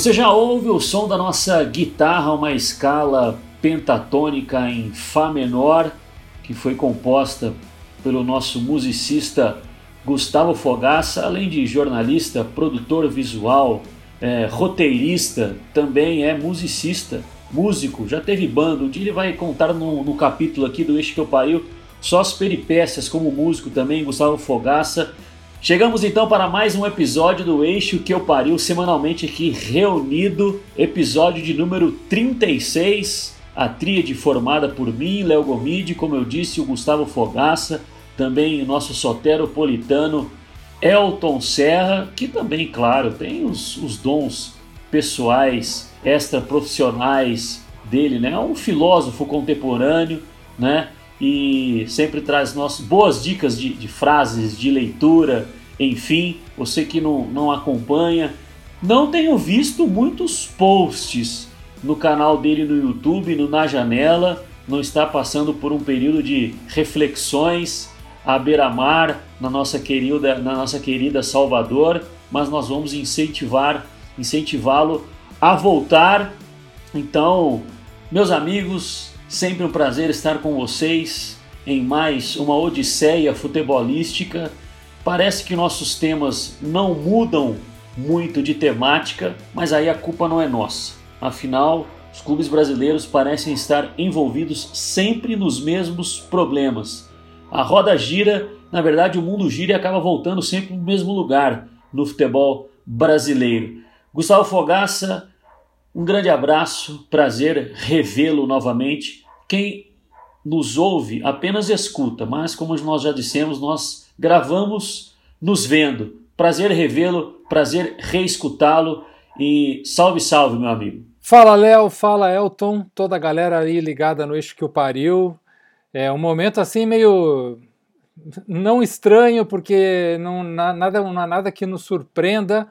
Você já ouve o som da nossa guitarra, uma escala pentatônica em Fá menor, que foi composta pelo nosso musicista Gustavo Fogaça, além de jornalista, produtor visual, é, roteirista, também é musicista, músico, já teve banda. Um dia ele vai contar no, no capítulo aqui do Eixo que eu pariu só as peripécias como músico também, Gustavo Fogaça. Chegamos então para mais um episódio do Eixo que eu pariu, semanalmente aqui reunido, episódio de número 36, a tríade formada por mim, Léo Gomide, como eu disse, o Gustavo Fogaça, também o nosso soteropolitano Elton Serra, que também, claro, tem os, os dons pessoais, extra profissionais dele, né? É um filósofo contemporâneo, né? e sempre traz nossas boas dicas de, de, frases, de leitura, enfim, você que não, não acompanha. Não tenho visto muitos posts no canal dele no YouTube, no Na Janela, não está passando por um período de reflexões à beira-mar na nossa querida, na nossa querida Salvador, mas nós vamos incentivar, incentivá-lo a voltar. Então, meus amigos, Sempre um prazer estar com vocês em mais uma odisseia futebolística. Parece que nossos temas não mudam muito de temática, mas aí a culpa não é nossa. Afinal, os clubes brasileiros parecem estar envolvidos sempre nos mesmos problemas. A roda gira, na verdade, o mundo gira e acaba voltando sempre no mesmo lugar no futebol brasileiro. Gustavo Fogaça, um grande abraço, prazer revê-lo novamente. Quem nos ouve apenas escuta, mas como nós já dissemos, nós gravamos nos vendo. Prazer revê-lo, prazer reescutá-lo e salve, salve, meu amigo. Fala, Léo, fala, Elton, toda a galera aí ligada no eixo que o pariu. É um momento assim meio não estranho, porque não, nada, não há nada que nos surpreenda.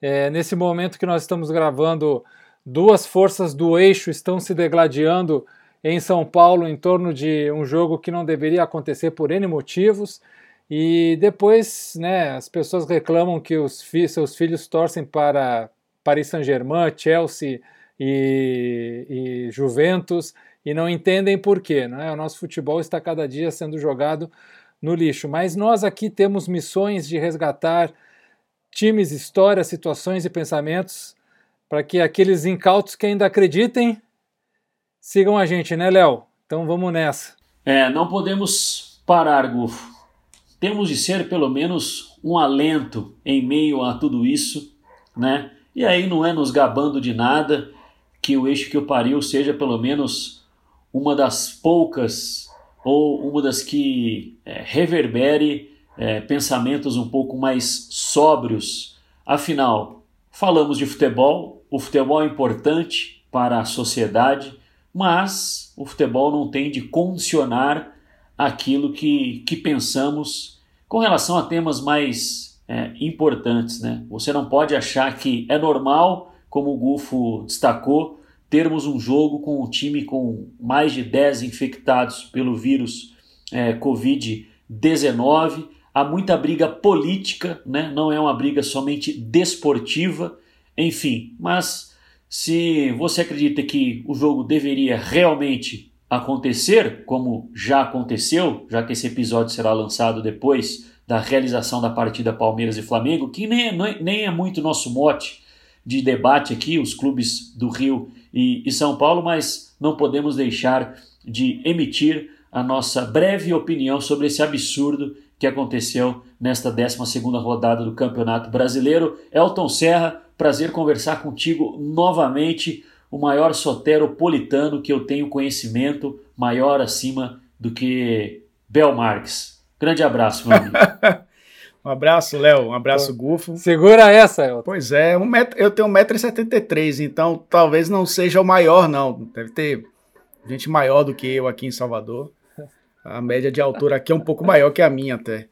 É, nesse momento que nós estamos gravando, duas forças do eixo estão se degladiando em São Paulo em torno de um jogo que não deveria acontecer por N motivos. E depois, né, as pessoas reclamam que os fi seus filhos torcem para Paris Saint-Germain, Chelsea e, e, Juventus e não entendem por quê. Né? O nosso futebol está cada dia sendo jogado no lixo. Mas nós aqui temos missões de resgatar times, histórias, situações e pensamentos para que aqueles incautos que ainda acreditem sigam a gente, né, Léo? Então vamos nessa. É, não podemos parar, Gufo. Temos de ser pelo menos um alento em meio a tudo isso, né? E aí não é nos gabando de nada que o eixo que o pariu seja pelo menos uma das poucas ou uma das que é, reverbere é, pensamentos um pouco mais sóbrios. Afinal, falamos de futebol, o futebol é importante para a sociedade, mas o futebol não tem de condicionar aquilo que, que pensamos com relação a temas mais é, importantes. Né? Você não pode achar que é normal, como o Gufo destacou, termos um jogo com um time com mais de 10 infectados pelo vírus é, Covid-19. Há muita briga política, né? não é uma briga somente desportiva, enfim, mas se você acredita que o jogo deveria realmente acontecer, como já aconteceu, já que esse episódio será lançado depois da realização da partida Palmeiras e Flamengo, que nem é, nem é muito nosso mote de debate aqui, os clubes do Rio e, e São Paulo, mas não podemos deixar de emitir a nossa breve opinião sobre esse absurdo que aconteceu nesta 12 rodada do Campeonato Brasileiro. Elton Serra, prazer conversar contigo novamente, o maior soteropolitano que eu tenho conhecimento, maior acima do que Bel Marques. Grande abraço, meu amigo. um abraço, Léo. Um abraço, Gufo. Segura essa, Elton. Pois é, um metro, eu tenho 1,73m, então talvez não seja o maior, não. Deve ter gente maior do que eu aqui em Salvador. A média de altura aqui é um pouco maior que a minha até.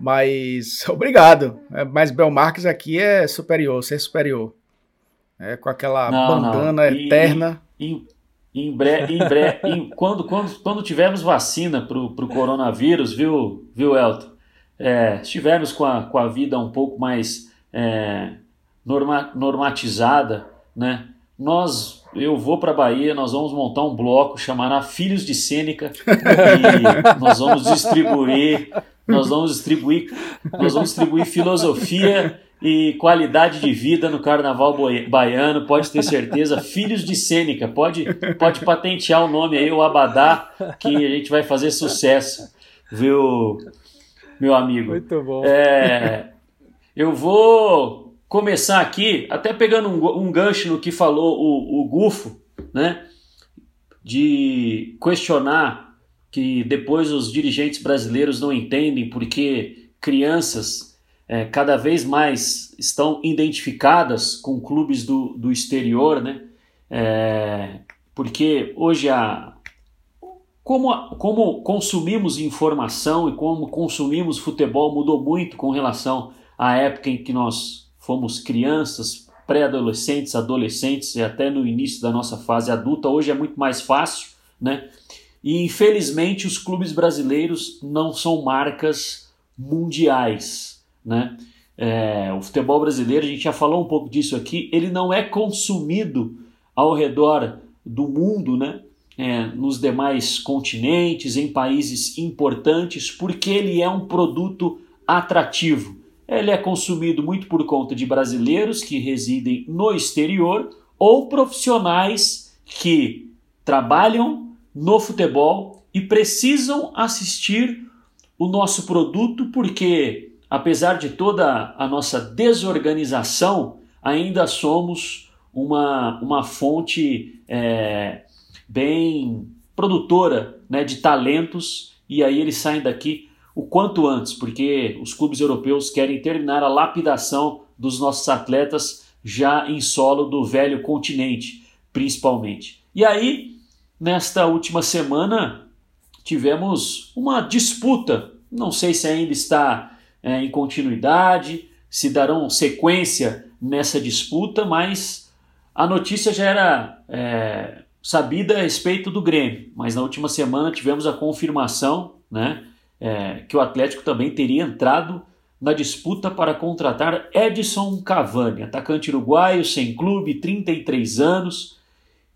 Mas obrigado. É, mas Belmarques aqui é superior, ser superior. É, com aquela não, bandana não. E, eterna. E, em breve, em breve quando, quando, quando tivermos vacina para o coronavírus, viu, viu Elton? É, estivermos com a, com a vida um pouco mais é, norma, normatizada, né? Nós, eu vou para Bahia, nós vamos montar um bloco, chamará Filhos de Sêneca e nós vamos distribuir, nós vamos distribuir, nós vamos distribuir filosofia e qualidade de vida no carnaval baiano, pode ter certeza. Filhos de Sêneca, pode, pode patentear o nome aí, o Abadá, que a gente vai fazer sucesso, viu, meu amigo? Muito bom. É, eu vou começar aqui, até pegando um, um gancho no que falou o, o Gufo, né? De questionar que depois os dirigentes brasileiros não entendem porque crianças é, cada vez mais estão identificadas com clubes do, do exterior, né? É, porque hoje a, como, como consumimos informação e como consumimos futebol mudou muito com relação à época em que nós fomos crianças, pré-adolescentes, adolescentes e até no início da nossa fase adulta. Hoje é muito mais fácil, né? E infelizmente os clubes brasileiros não são marcas mundiais né? É, o futebol brasileiro, a gente já falou um pouco disso aqui, ele não é consumido ao redor do mundo, né? É, nos demais continentes, em países importantes, porque ele é um produto atrativo. Ele é consumido muito por conta de brasileiros que residem no exterior ou profissionais que trabalham no futebol e precisam assistir o nosso produto porque apesar de toda a nossa desorganização, ainda somos uma, uma fonte é, bem produtora né, de talentos e aí eles saem daqui o quanto antes, porque os clubes europeus querem terminar a lapidação dos nossos atletas já em solo do velho continente, principalmente. E aí, nesta última semana, tivemos uma disputa, não sei se ainda está é, em continuidade, se darão sequência nessa disputa, mas a notícia já era é, sabida a respeito do Grêmio. Mas na última semana tivemos a confirmação né, é, que o Atlético também teria entrado na disputa para contratar Edson Cavani, atacante uruguaio, sem clube, 33 anos.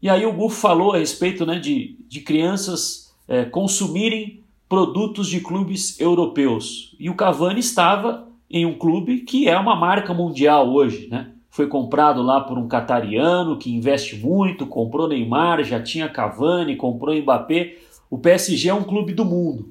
E aí o Gufo falou a respeito né, de, de crianças é, consumirem produtos de clubes europeus. E o Cavani estava em um clube que é uma marca mundial hoje, né? Foi comprado lá por um catariano que investe muito, comprou Neymar, já tinha Cavani, comprou Mbappé. O PSG é um clube do mundo.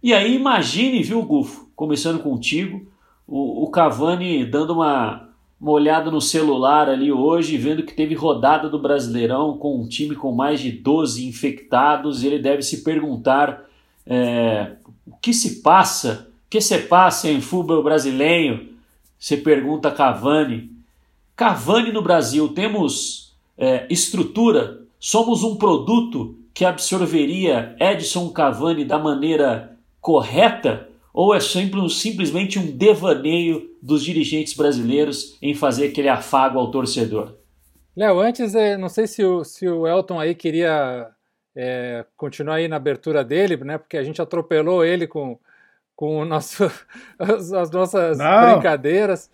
E aí imagine, viu, Gufo, começando contigo, o, o Cavani dando uma, uma olhada no celular ali hoje, vendo que teve rodada do Brasileirão com um time com mais de 12 infectados, ele deve se perguntar é, o que se passa, o que se passa em futebol brasileiro? Você pergunta Cavani. Cavani no Brasil, temos é, estrutura, somos um produto que absorveria Edson Cavani da maneira correta? Ou é simplesmente um devaneio dos dirigentes brasileiros em fazer aquele afago ao torcedor? Léo, antes, é, não sei se o, se o Elton aí queria é, continuar aí na abertura dele, né? Porque a gente atropelou ele com, com o nosso, as, as nossas Não. brincadeiras.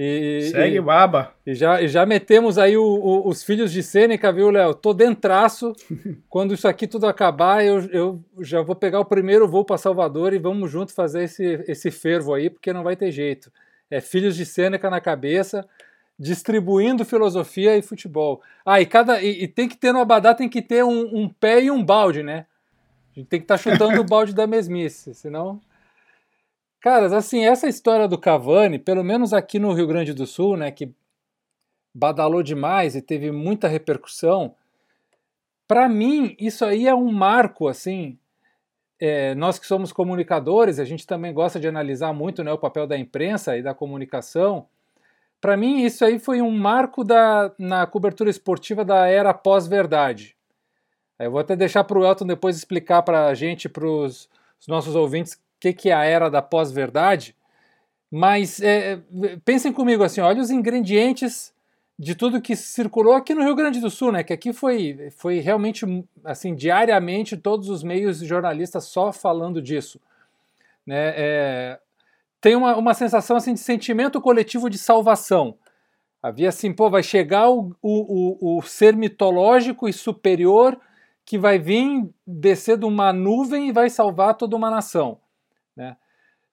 E, Segue e, baba. E já, e já metemos aí o, o, os filhos de Sêneca, viu, Léo? Tô dentraço. Quando isso aqui tudo acabar, eu, eu já vou pegar o primeiro voo para Salvador e vamos junto fazer esse, esse fervo aí, porque não vai ter jeito. É filhos de Sêneca na cabeça distribuindo filosofia e futebol. Ah, e, cada, e, e tem que ter no Abadá, tem que ter um, um, pé e um balde, né? A gente tem que estar tá chutando o balde da mesmice, senão... Caras, assim, essa história do Cavani, pelo menos aqui no Rio Grande do Sul, né, que badalou demais e teve muita repercussão, para mim, isso aí é um marco, assim, é, nós que somos comunicadores, a gente também gosta de analisar muito né, o papel da imprensa e da comunicação, para mim, isso aí foi um marco da, na cobertura esportiva da era pós-verdade. Eu vou até deixar para o Elton depois explicar para a gente, para os nossos ouvintes, que, que é a era da pós-verdade. Mas é, pensem comigo assim: olha os ingredientes de tudo que circulou aqui no Rio Grande do Sul, né? Que aqui foi, foi realmente assim diariamente todos os meios jornalistas só falando disso, né? É, tem uma, uma sensação assim de sentimento coletivo de salvação. Havia assim, pô, vai chegar o, o, o ser mitológico e superior que vai vir descer de uma nuvem e vai salvar toda uma nação. Né?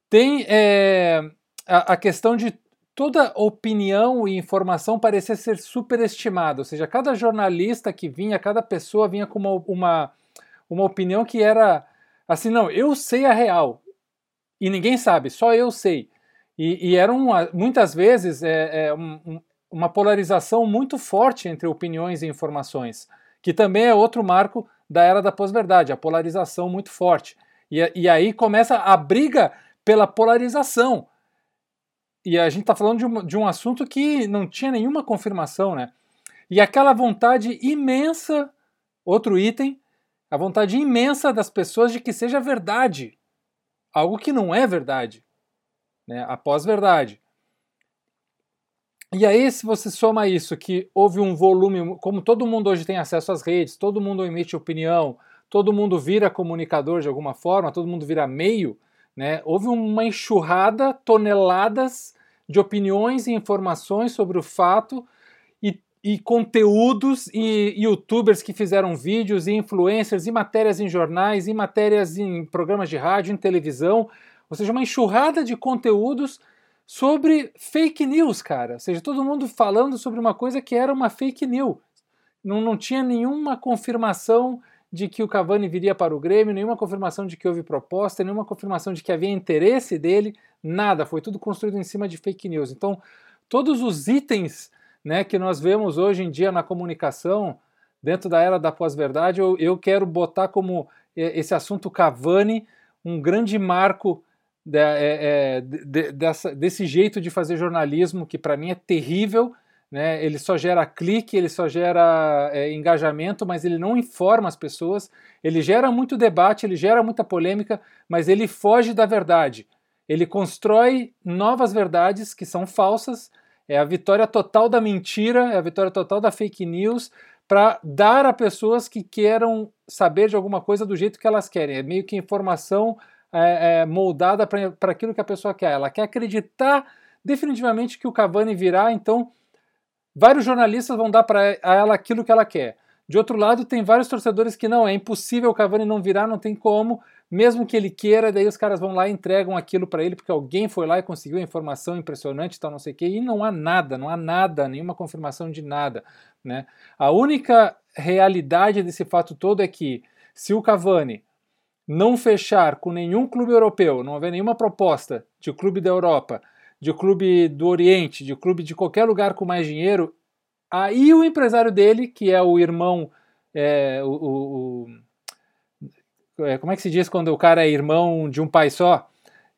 Tem é, a, a, questão de toda opinião e informação parecer ser superestimada, ou seja, cada jornalista que vinha, cada pessoa vinha com uma, uma, uma opinião que era assim, não, eu sei a real e ninguém sabe, só eu sei. E, e eram muitas vezes é, é, um, uma polarização muito forte entre opiniões e informações que também é outro marco da era da pós-verdade, a polarização muito forte. E, e aí começa a briga pela polarização. E a gente está falando de um, de um assunto que não tinha nenhuma confirmação, né? E aquela vontade imensa, outro item, a vontade imensa das pessoas de que seja verdade. Algo que não é verdade. Né? A pós-verdade. E aí, se você soma isso, que houve um volume, como todo mundo hoje tem acesso às redes, todo mundo emite opinião, todo mundo vira comunicador de alguma forma, todo mundo vira meio, né? Houve uma enxurrada, toneladas de opiniões e informações sobre o fato e, e conteúdos e youtubers que fizeram vídeos e influencers e matérias em jornais e matérias em programas de rádio, em televisão, ou seja, uma enxurrada de conteúdos sobre fake news, cara. Ou seja, todo mundo falando sobre uma coisa que era uma fake news. Não, não tinha nenhuma confirmação de que o Cavani viria para o Grêmio, nenhuma confirmação de que houve proposta, nenhuma confirmação de que havia interesse dele, nada. Foi tudo construído em cima de fake news. Então, todos os itens né, que nós vemos hoje em dia na comunicação, dentro da era da pós-verdade, eu, eu quero botar como esse assunto Cavani um grande marco de, é, é, de, dessa, desse jeito de fazer jornalismo que para mim é terrível. Né? Ele só gera clique, ele só gera é, engajamento, mas ele não informa as pessoas. Ele gera muito debate, ele gera muita polêmica, mas ele foge da verdade. Ele constrói novas verdades que são falsas. É a vitória total da mentira, é a vitória total da fake news para dar a pessoas que queiram saber de alguma coisa do jeito que elas querem. É meio que informação é, é, moldada para aquilo que a pessoa quer. Ela quer acreditar definitivamente que o Cavani virá, então vários jornalistas vão dar para ela aquilo que ela quer. De outro lado, tem vários torcedores que não, é impossível o Cavani não virar, não tem como, mesmo que ele queira, daí os caras vão lá e entregam aquilo para ele porque alguém foi lá e conseguiu a informação impressionante, tal, não sei o quê, e não há nada, não há nada, nenhuma confirmação de nada, né? A única realidade desse fato todo é que se o Cavani não fechar com nenhum clube europeu, não haver nenhuma proposta de clube da Europa, de clube do Oriente, de clube de qualquer lugar com mais dinheiro, aí o empresário dele, que é o irmão, é, o, o, o é, como é que se diz quando o cara é irmão de um pai só?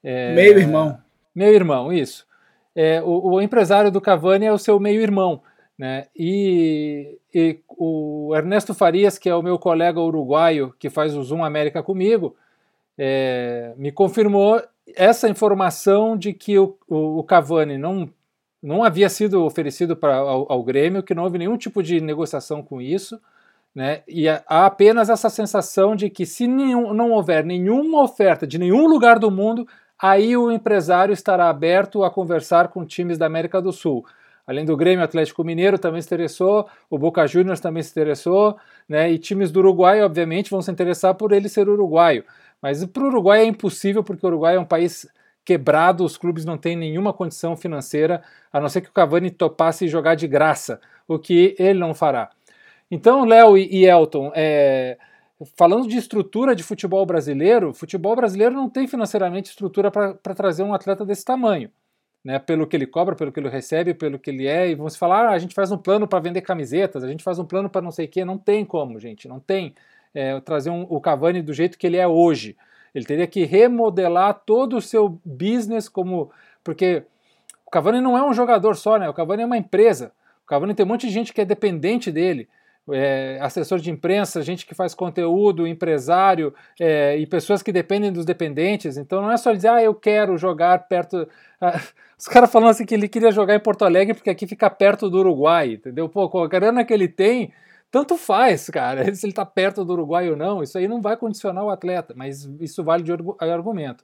É, meio irmão. Meio irmão, isso. É, o, o empresário do Cavani é o seu meio irmão. Né? E, e, o Ernesto Farias, que é o meu colega uruguaio que faz o Zoom América comigo, é, me confirmou essa informação de que o, o, o, Cavani não, não havia sido oferecido para, ao, ao, Grêmio, que não houve nenhum tipo de negociação com isso, né? e há apenas essa sensação de que se nenhum, não houver nenhuma oferta de nenhum lugar do mundo, aí o empresário estará aberto a conversar com times da América do Sul. Além do Grêmio Atlético Mineiro também se interessou, o Boca Juniors também se interessou, né? E times do Uruguai, obviamente, vão se interessar por ele ser uruguaio. Mas para o Uruguai é impossível, porque o Uruguai é um país quebrado, os clubes não têm nenhuma condição financeira, a não ser que o Cavani topasse jogar de graça, o que ele não fará. Então, Léo e Elton, é, falando de estrutura de futebol brasileiro, futebol brasileiro não tem financeiramente estrutura para trazer um atleta desse tamanho né, pelo que ele cobra, pelo que ele recebe, pelo que ele é, e vão se falar, ah, a gente faz um plano para vender camisetas, a gente faz um plano para não sei o quê, não tem como, gente, não tem é, trazer um, o Cavani do jeito que ele é hoje. Ele teria que remodelar todo o seu business como, porque o Cavani não é um jogador só, né? O Cavani é uma empresa. O Cavani tem um monte de gente que é dependente dele. É, assessor de imprensa, gente que faz conteúdo, empresário é, e pessoas que dependem dos dependentes. Então não é só dizer, ah, eu quero jogar perto. Ah, os caras falando assim que ele queria jogar em Porto Alegre porque aqui fica perto do Uruguai, entendeu? Pô, com a grana que ele tem, tanto faz, cara, se ele está perto do Uruguai ou não, isso aí não vai condicionar o atleta, mas isso vale de argumento.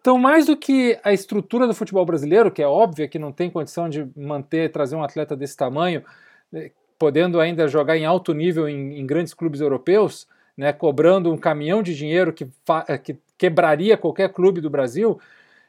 Então, mais do que a estrutura do futebol brasileiro, que é óbvia que não tem condição de manter, trazer um atleta desse tamanho, né, podendo ainda jogar em alto nível em, em grandes clubes europeus, né, cobrando um caminhão de dinheiro que, eh, que quebraria qualquer clube do Brasil.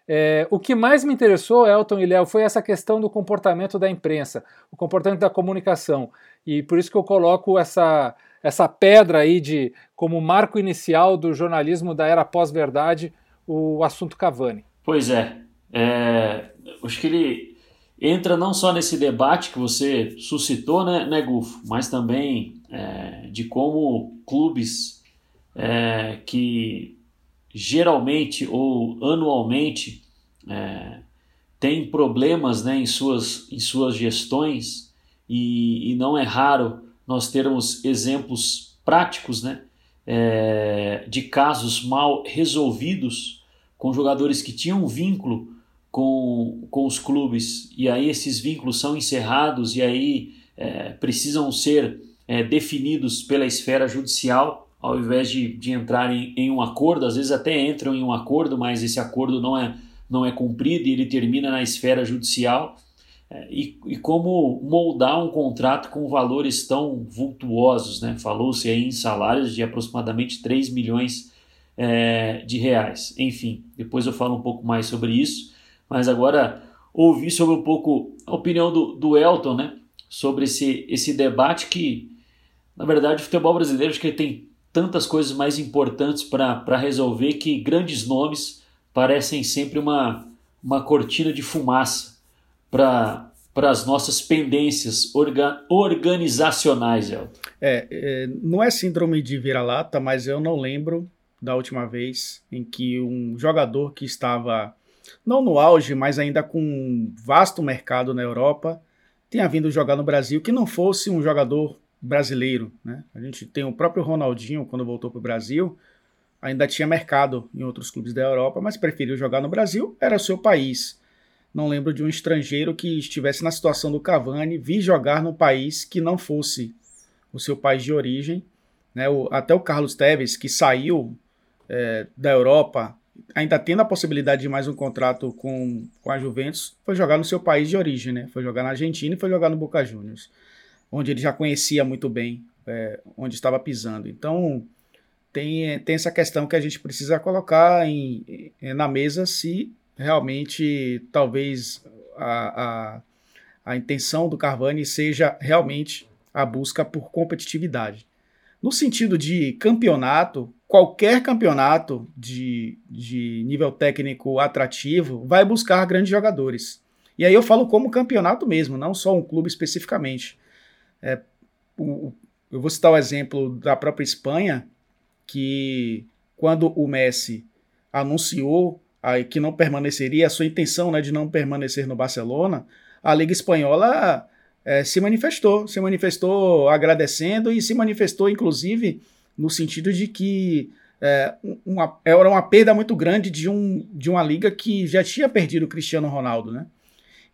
É, o que mais me interessou, Elton e Léo, foi essa questão do comportamento da imprensa, o comportamento da comunicação. E por isso que eu coloco essa, essa pedra aí de como marco inicial do jornalismo da era pós-verdade, o assunto Cavani. Pois é. é acho que ele entra não só nesse debate que você suscitou, né, né Gufo, mas também é, de como clubes é, que geralmente ou anualmente é, têm problemas né, em, suas, em suas gestões e, e não é raro nós termos exemplos práticos né, é, de casos mal resolvidos com jogadores que tinham vínculo com, com os clubes e aí esses vínculos são encerrados e aí é, precisam ser é, definidos pela esfera judicial ao invés de, de entrar em, em, um acordo, às vezes até entram em um acordo, mas esse acordo não é, não é cumprido e ele termina na esfera judicial. É, e, e, como moldar um contrato com valores tão vultuosos, né? Falou-se aí em salários de aproximadamente 3 milhões é, de reais. Enfim, depois eu falo um pouco mais sobre isso mas agora ouvir sobre um pouco a opinião do, do Elton, né? Sobre esse, esse debate que, na verdade, o futebol brasileiro acho que tem tantas coisas mais importantes para resolver que grandes nomes parecem sempre uma, uma cortina de fumaça para as nossas pendências orga, organizacionais, Elton. É, é, não é síndrome de vira-lata, mas eu não lembro da última vez em que um jogador que estava não no auge, mas ainda com um vasto mercado na Europa, tenha vindo jogar no Brasil que não fosse um jogador brasileiro. Né? A gente tem o próprio Ronaldinho, quando voltou para o Brasil, ainda tinha mercado em outros clubes da Europa, mas preferiu jogar no Brasil, era o seu país. Não lembro de um estrangeiro que estivesse na situação do Cavani, vir jogar num país que não fosse o seu país de origem. Né? O, até o Carlos Tevez, que saiu é, da Europa ainda tendo a possibilidade de mais um contrato com, com a Juventus, foi jogar no seu país de origem, né? Foi jogar na Argentina e foi jogar no Boca Juniors, onde ele já conhecia muito bem é, onde estava pisando. Então, tem, tem essa questão que a gente precisa colocar em, na mesa se realmente talvez a, a, a intenção do Carvani seja realmente a busca por competitividade. No sentido de campeonato, qualquer campeonato de, de nível técnico atrativo vai buscar grandes jogadores. E aí eu falo como campeonato mesmo, não só um clube especificamente. É, o, eu vou citar o exemplo da própria Espanha, que quando o Messi anunciou aí que não permaneceria, a sua intenção né, de não permanecer no Barcelona, a Liga Espanhola é, se manifestou, se manifestou agradecendo e se manifestou, inclusive, no sentido de que é, uma, era uma perda muito grande de, um, de uma liga que já tinha perdido o Cristiano Ronaldo, né?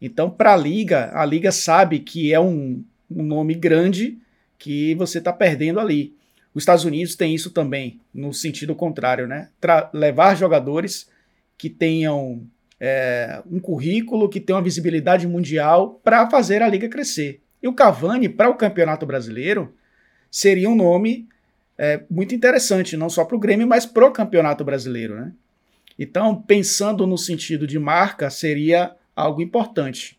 Então, para a liga, a liga sabe que é um, um nome grande que você está perdendo ali. Os Estados Unidos tem isso também, no sentido contrário, né? Tra levar jogadores que tenham é, um currículo, que tenham uma visibilidade mundial para fazer a liga crescer. E o Cavani, para o Campeonato Brasileiro, seria um nome é, muito interessante, não só para o Grêmio, mas para o Campeonato Brasileiro. Né? Então, pensando no sentido de marca, seria algo importante.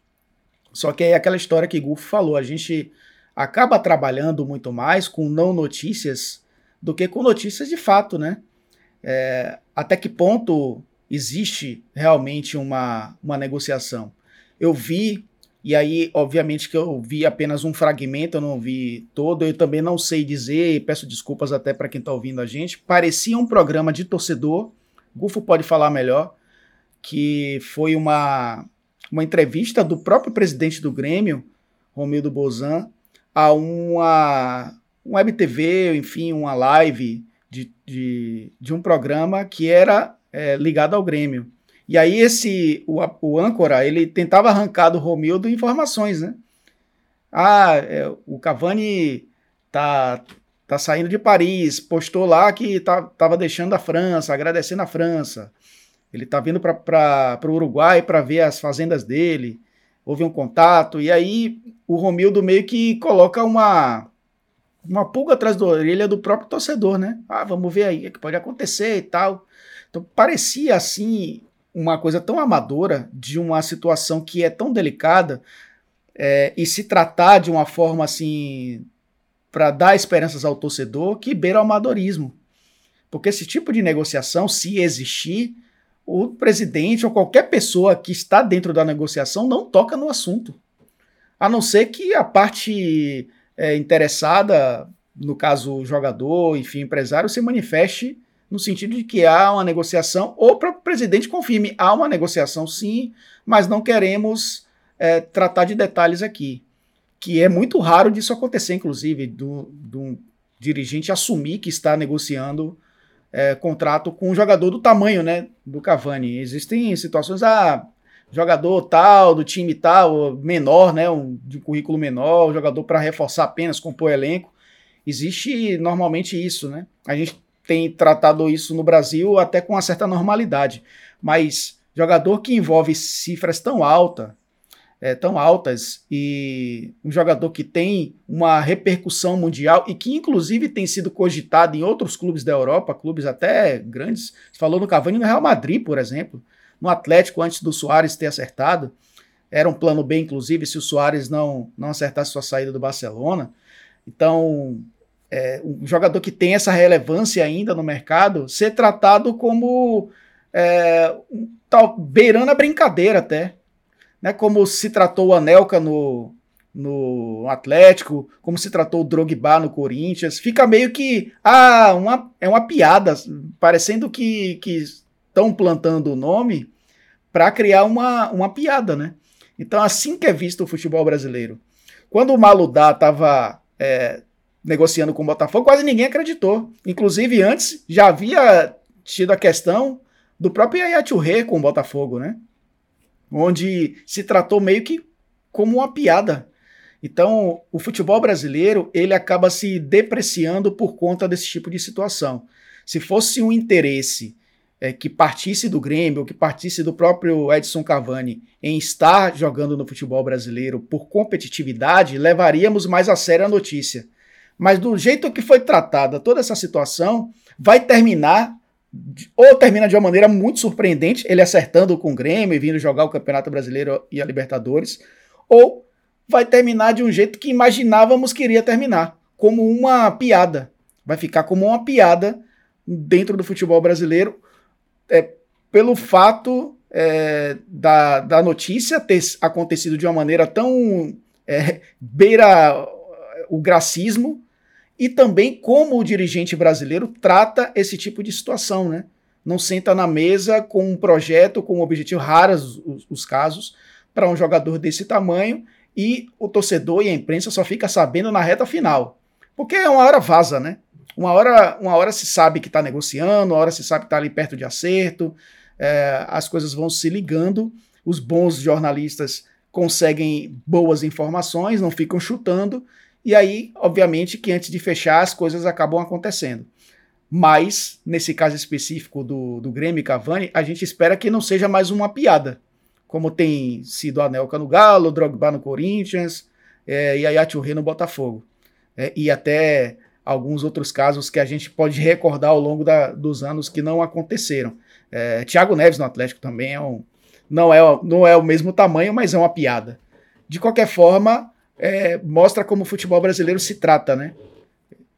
Só que é aquela história que Gufo falou, a gente acaba trabalhando muito mais com não notícias do que com notícias de fato, né? É, até que ponto existe realmente uma, uma negociação? Eu vi e aí, obviamente, que eu vi apenas um fragmento, eu não vi todo, eu também não sei dizer, peço desculpas até para quem está ouvindo a gente. Parecia um programa de torcedor, Gufo pode falar melhor, que foi uma, uma entrevista do próprio presidente do Grêmio, Romildo Bozan, a uma, um web TV, enfim, uma live de, de, de um programa que era é, ligado ao Grêmio. E aí esse o, o âncora ele tentava arrancar do Romildo informações, né? Ah, é, o Cavani tá tá saindo de Paris, postou lá que tá, tava deixando a França, agradecendo a França. Ele tá vindo para o Uruguai para ver as fazendas dele. Houve um contato e aí o Romildo meio que coloca uma uma pulga atrás da orelha do próprio torcedor, né? Ah, vamos ver aí o que pode acontecer e tal. Então parecia assim uma coisa tão amadora de uma situação que é tão delicada é, e se tratar de uma forma assim para dar esperanças ao torcedor que beira o amadorismo. Porque esse tipo de negociação, se existir, o presidente ou qualquer pessoa que está dentro da negociação não toca no assunto. A não ser que a parte é, interessada, no caso o jogador, enfim, empresário, se manifeste no sentido de que há uma negociação, ou para o presidente confirme, há uma negociação sim, mas não queremos é, tratar de detalhes aqui. Que é muito raro disso acontecer, inclusive, do, do dirigente assumir que está negociando é, contrato com um jogador do tamanho né, do Cavani. Existem situações, ah, jogador tal, do time tal, menor, né, um, de currículo menor, jogador para reforçar apenas, compor elenco. Existe normalmente isso, né? A gente tem tratado isso no Brasil até com uma certa normalidade. Mas jogador que envolve cifras tão altas, é, tão altas e um jogador que tem uma repercussão mundial e que inclusive tem sido cogitado em outros clubes da Europa, clubes até grandes. Você falou no Cavani no Real Madrid, por exemplo, no Atlético antes do Soares ter acertado. Era um plano B, inclusive, se o Soares não, não acertasse sua saída do Barcelona. Então, é, um jogador que tem essa relevância ainda no mercado ser tratado como é, um, tal, beirando a brincadeira até. Né, como se tratou o Anelka no, no Atlético, como se tratou o Drogba no Corinthians. Fica meio que ah, uma, é uma piada, parecendo que estão plantando o nome para criar uma, uma piada, né? Então, assim que é visto o futebol brasileiro. Quando o Maludá estava é, negociando com o Botafogo, quase ninguém acreditou. Inclusive, antes já havia tido a questão do próprio Yaya com o Botafogo, né? Onde se tratou meio que como uma piada. Então, o futebol brasileiro, ele acaba se depreciando por conta desse tipo de situação. Se fosse um interesse é, que partisse do Grêmio, que partisse do próprio Edson Cavani em estar jogando no futebol brasileiro por competitividade, levaríamos mais a sério a notícia. Mas do jeito que foi tratada toda essa situação, vai terminar, ou termina de uma maneira muito surpreendente, ele acertando com o Grêmio e vindo jogar o Campeonato Brasileiro e a Libertadores, ou vai terminar de um jeito que imaginávamos que iria terminar, como uma piada. Vai ficar como uma piada dentro do futebol brasileiro, é, pelo fato é, da, da notícia ter acontecido de uma maneira tão é, beira o gracismo e também como o dirigente brasileiro trata esse tipo de situação, né? Não senta na mesa com um projeto, com um objetivo, raros os, os casos, para um jogador desse tamanho, e o torcedor e a imprensa só fica sabendo na reta final. Porque uma hora vaza, né? Uma hora, uma hora se sabe que está negociando, uma hora se sabe que está ali perto de acerto, é, as coisas vão se ligando, os bons jornalistas conseguem boas informações, não ficam chutando, e aí, obviamente, que antes de fechar, as coisas acabam acontecendo. Mas, nesse caso específico do, do Grêmio e Cavani, a gente espera que não seja mais uma piada, como tem sido Anelka no Galo, Drogba no Corinthians é, e a Yachurri no Botafogo. É, e até alguns outros casos que a gente pode recordar ao longo da, dos anos que não aconteceram. É, Thiago Neves no Atlético também é um, não, é, não é o mesmo tamanho, mas é uma piada. De qualquer forma, é, mostra como o futebol brasileiro se trata, né?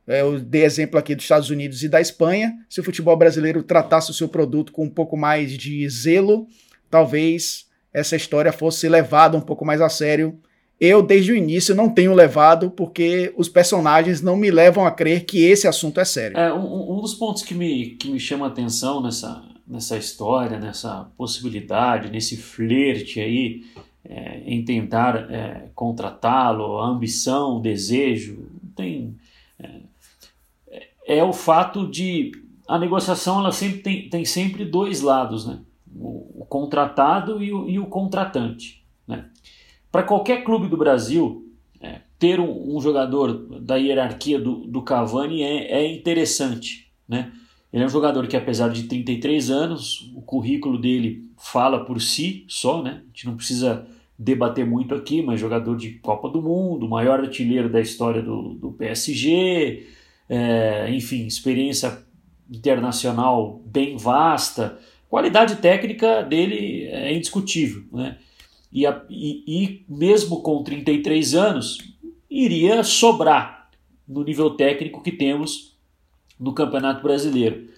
É, eu dei exemplo aqui dos Estados Unidos e da Espanha. Se o futebol brasileiro tratasse o seu produto com um pouco mais de zelo, talvez essa história fosse levada um pouco mais a sério. Eu, desde o início, não tenho levado, porque os personagens não me levam a crer que esse assunto é sério. É, um, um dos pontos que me, que me chama a atenção nessa, nessa história, nessa possibilidade, nesse flerte aí, é, em tentar é, contratá-lo, a ambição, o desejo, tem é, é o fato de a negociação ela sempre tem, tem sempre dois lados, né? o, o contratado e o, e o contratante. Né? Para qualquer clube do Brasil, é, ter um, um, jogador da hierarquia do, do Cavani é, é interessante. Né? Ele é um jogador que, apesar de 33 anos, o currículo dele fala por si só, né? A gente não precisa debater muito aqui, mas jogador de Copa do Mundo, maior artilheiro da história do, do PSG, é, enfim, experiência internacional bem vasta, qualidade técnica dele é indiscutível, né? E, a, e, e mesmo com 33 anos, iria sobrar no nível técnico que temos no Campeonato Brasileiro.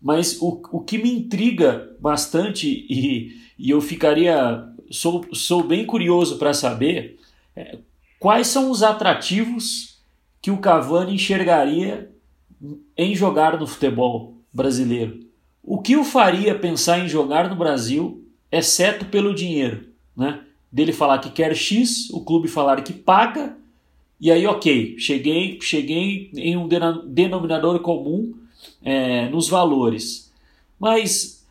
Mas o, o que me intriga bastante e, e eu ficaria sou, sou bem curioso para saber é, quais são os atrativos que o Cavani enxergaria em jogar no futebol brasileiro. O que o faria pensar em jogar no Brasil, exceto pelo dinheiro, né? Dele falar que quer X, o clube falar que paga, e aí ok, cheguei, cheguei em um denominador comum é, nos valores. Mas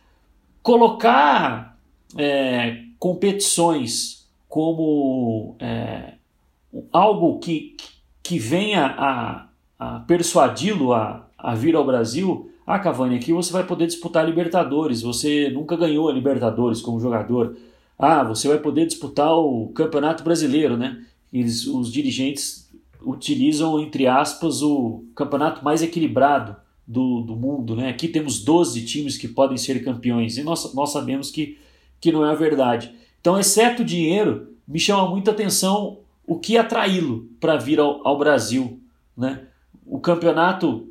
colocar é, competições como é, algo que, que venha a, a persuadi-lo a, a vir ao Brasil, ah, Cavani, aqui você vai poder disputar Libertadores, você nunca ganhou a Libertadores como jogador. Ah, você vai poder disputar o Campeonato Brasileiro, né? Eles, os dirigentes utilizam, entre aspas, o campeonato mais equilibrado do, do mundo, né? Aqui temos 12 times que podem ser campeões e nós, nós sabemos que que não é a verdade. Então, exceto o dinheiro, me chama muita atenção o que atraí-lo para vir ao, ao, Brasil. Né? O campeonato,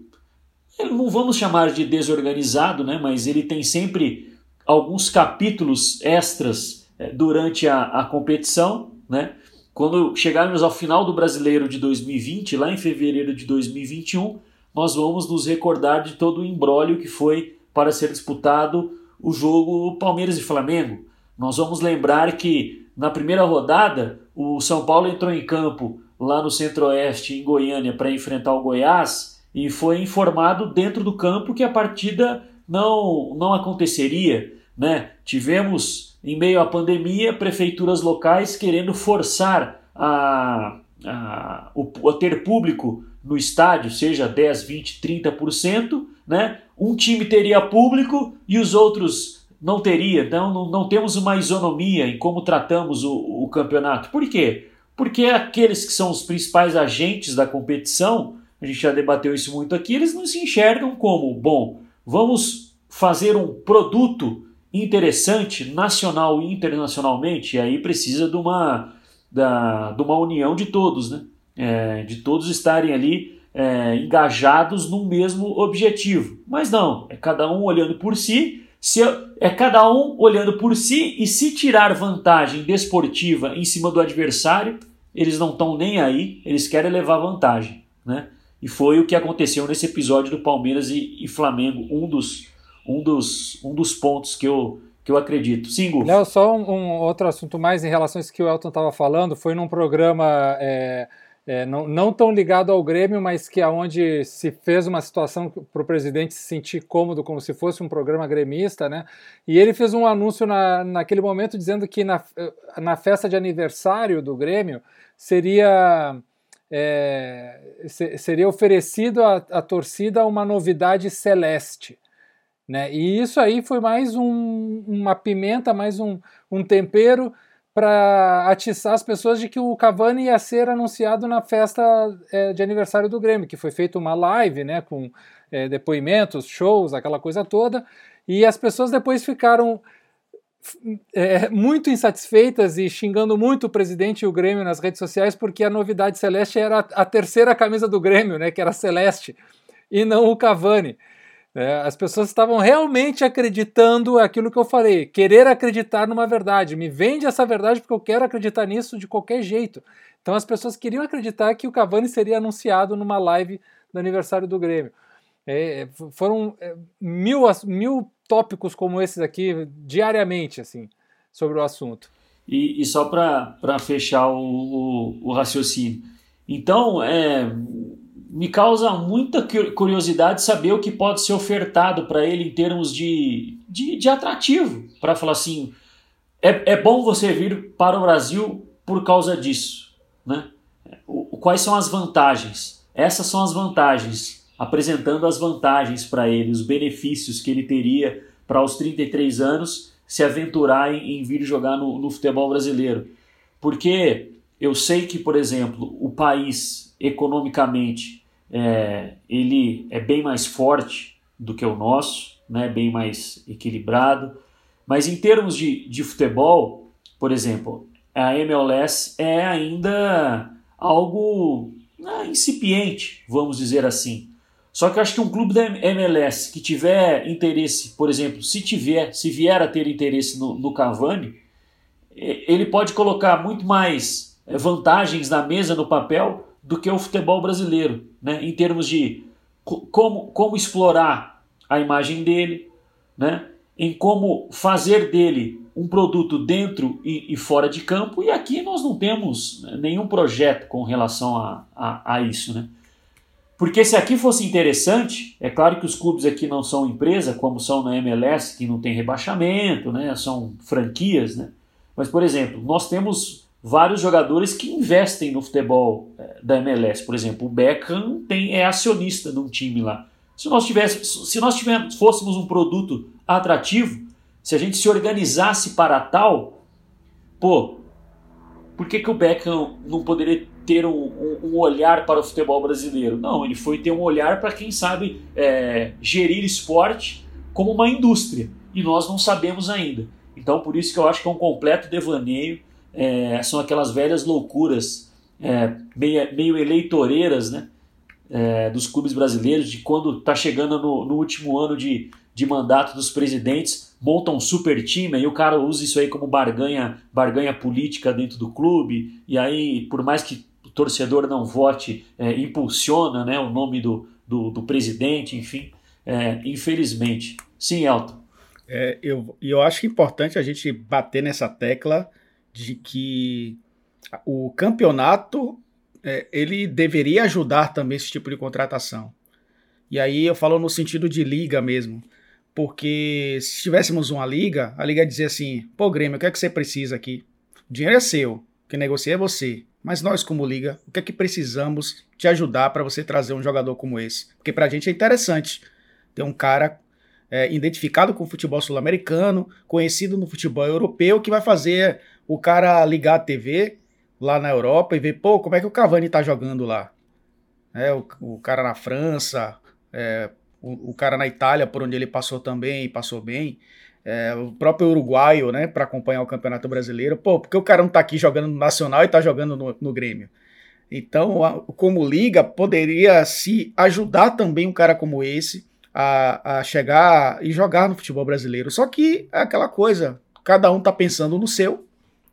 não vamos chamar de desorganizado, né? mas ele tem sempre alguns capítulos extras é, durante a, a competição. Né? Quando chegarmos ao final do brasileiro de 2020, lá em fevereiro de 2021, nós vamos nos recordar de todo o embrólio que foi para ser disputado o jogo Palmeiras e Flamengo. Nós vamos lembrar que na primeira rodada o São Paulo entrou em campo lá no Centro-Oeste, em Goiânia, para enfrentar o Goiás e foi informado dentro do campo que a partida não, não aconteceria. Né? Tivemos, em meio à pandemia, prefeituras locais querendo forçar a, a, o, a ter público no estádio, seja 10, 20, 30%, né? um time teria público e os outros não teria. Então não, não temos uma isonomia em como tratamos o, o campeonato. Por quê? Porque aqueles que são os principais agentes da competição, a gente já debateu isso muito aqui, eles não se enxergam como, bom, vamos fazer um produto interessante nacional e internacionalmente, e aí precisa de uma, da, de uma união de todos, né? É, de todos estarem ali é, engajados no mesmo objetivo. Mas não, é cada um olhando por si, se é cada um olhando por si e se tirar vantagem desportiva em cima do adversário, eles não estão nem aí, eles querem levar vantagem, né? E foi o que aconteceu nesse episódio do Palmeiras e, e Flamengo, um dos, um, dos, um dos pontos que eu, que eu acredito. Sim, Léo, só um, um, outro assunto mais em relação a isso que o Elton estava falando, foi num programa é, é, não, não tão ligado ao Grêmio, mas que aonde se fez uma situação para o presidente se sentir cômodo, como se fosse um programa gremista, né? E ele fez um anúncio na, naquele momento dizendo que na, na festa de aniversário do Grêmio seria é, seria oferecido à, à torcida uma novidade celeste. Né? E isso aí foi mais um, uma pimenta, mais um, um tempero para atiçar as pessoas de que o Cavani ia ser anunciado na festa é, de aniversário do Grêmio, que foi feita uma live, né, com é, depoimentos, shows, aquela coisa toda, e as pessoas depois ficaram é, muito insatisfeitas e xingando muito o presidente e o Grêmio nas redes sociais porque a novidade celeste era a terceira camisa do Grêmio, né, que era celeste, e não o Cavani. É, as pessoas estavam realmente acreditando aquilo que eu falei, querer acreditar numa verdade. Me vende essa verdade porque eu quero acreditar nisso de qualquer jeito. Então as pessoas queriam acreditar que o Cavani seria anunciado numa live do aniversário do Grêmio. É, foram é, mil, mil tópicos como esses aqui diariamente, assim, sobre o assunto. E, e só para fechar o, o, o, raciocínio. Então, é, me causa muita curiosidade saber o que pode ser ofertado para ele em termos de, de, de atrativo. Para falar assim, é, é bom você vir para o Brasil por causa disso. Né? O, quais são as vantagens? Essas são as vantagens, apresentando as vantagens para ele, os benefícios que ele teria para os 33 anos se aventurar em, em vir jogar no, no futebol brasileiro. Porque eu sei que, por exemplo, o país economicamente é, ele é bem mais forte do que o nosso, né, bem mais equilibrado. Mas em termos de, de futebol, por exemplo, a MLS é ainda algo né, incipiente, vamos dizer assim. Só que eu acho que um clube da MLS que tiver interesse, por exemplo, se tiver, se vier a ter interesse no, no Cavani, ele pode colocar muito mais é, vantagens na mesa, no papel, do que o futebol brasileiro, né? em termos de como, como explorar a imagem dele, né? em como fazer dele um produto dentro e, e, fora de campo, e aqui nós não temos né, nenhum projeto com relação a, a, a, isso. Né? Porque se aqui fosse interessante, é claro que os clubes aqui não são empresa, como são na MLS, que não tem rebaixamento, né? são franquias, né? mas, por exemplo, nós temos vários jogadores que investem no futebol é, da MLS. Por exemplo, o Beckham tem, é acionista de um time lá. Se nós, tivéssemos, se nós tivéssemos, fôssemos um produto atrativo, se a gente se organizasse para tal, pô, por que, que o Beckham não poderia ter um, um, um olhar para o futebol brasileiro? Não, ele foi ter um olhar para quem sabe é, gerir esporte como uma indústria. E nós não sabemos ainda. Então, por isso que eu acho que é um completo devaneio é, são aquelas velhas loucuras é, meio, meio eleitoreiras né, é, dos clubes brasileiros, de quando está chegando no, no, último ano de, de mandato dos presidentes, montam um super time e o cara usa isso aí como barganha, barganha política dentro do clube, e aí, por mais que o torcedor não vote, é, impulsiona né, o nome do, do, do presidente, enfim, é, infelizmente. Sim, Elton. É, eu, eu acho importante a gente bater nessa tecla de que o campeonato é, ele deveria ajudar também esse tipo de contratação. E aí eu falo no sentido de liga mesmo. Porque se tivéssemos uma liga, a liga dizia assim: pô, Grêmio, o que é que você precisa aqui? O dinheiro é seu, quem negocia é você. Mas nós, como liga, o que é que precisamos te ajudar para você trazer um jogador como esse? Porque para a gente é interessante ter um cara é, identificado com o futebol sul-americano, conhecido no futebol europeu, que vai fazer o cara ligar a TV lá na Europa e ver, pô, como é que o Cavani tá jogando lá? É, o, o cara na França, é, o, o, cara na Itália, por onde ele passou também, passou bem. É, o próprio uruguaio, né, para acompanhar o Campeonato Brasileiro. Pô, porque o cara não tá aqui jogando no Nacional e tá jogando no, no Grêmio? Então, a, como liga, poderia se ajudar também um cara como esse a, a chegar e jogar no futebol brasileiro. Só que é aquela coisa, cada um tá pensando no seu,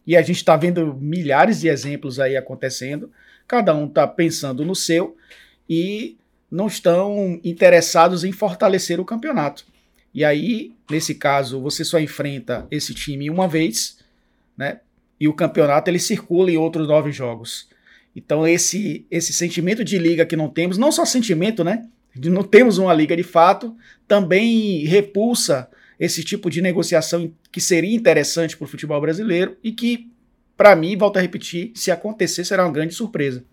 e a gente está vendo milhares de exemplos aí acontecendo, cada um está pensando no seu e não estão interessados em fortalecer o campeonato. E aí, nesse caso, você só enfrenta esse time uma vez, né? E o campeonato ele circula em outros nove jogos. Então esse esse sentimento de liga que não temos, não só sentimento, né? Não temos uma liga de fato, também repulsa esse tipo de negociação que seria interessante para o futebol brasileiro e que, para mim, volto a repetir, se acontecer, será uma grande surpresa.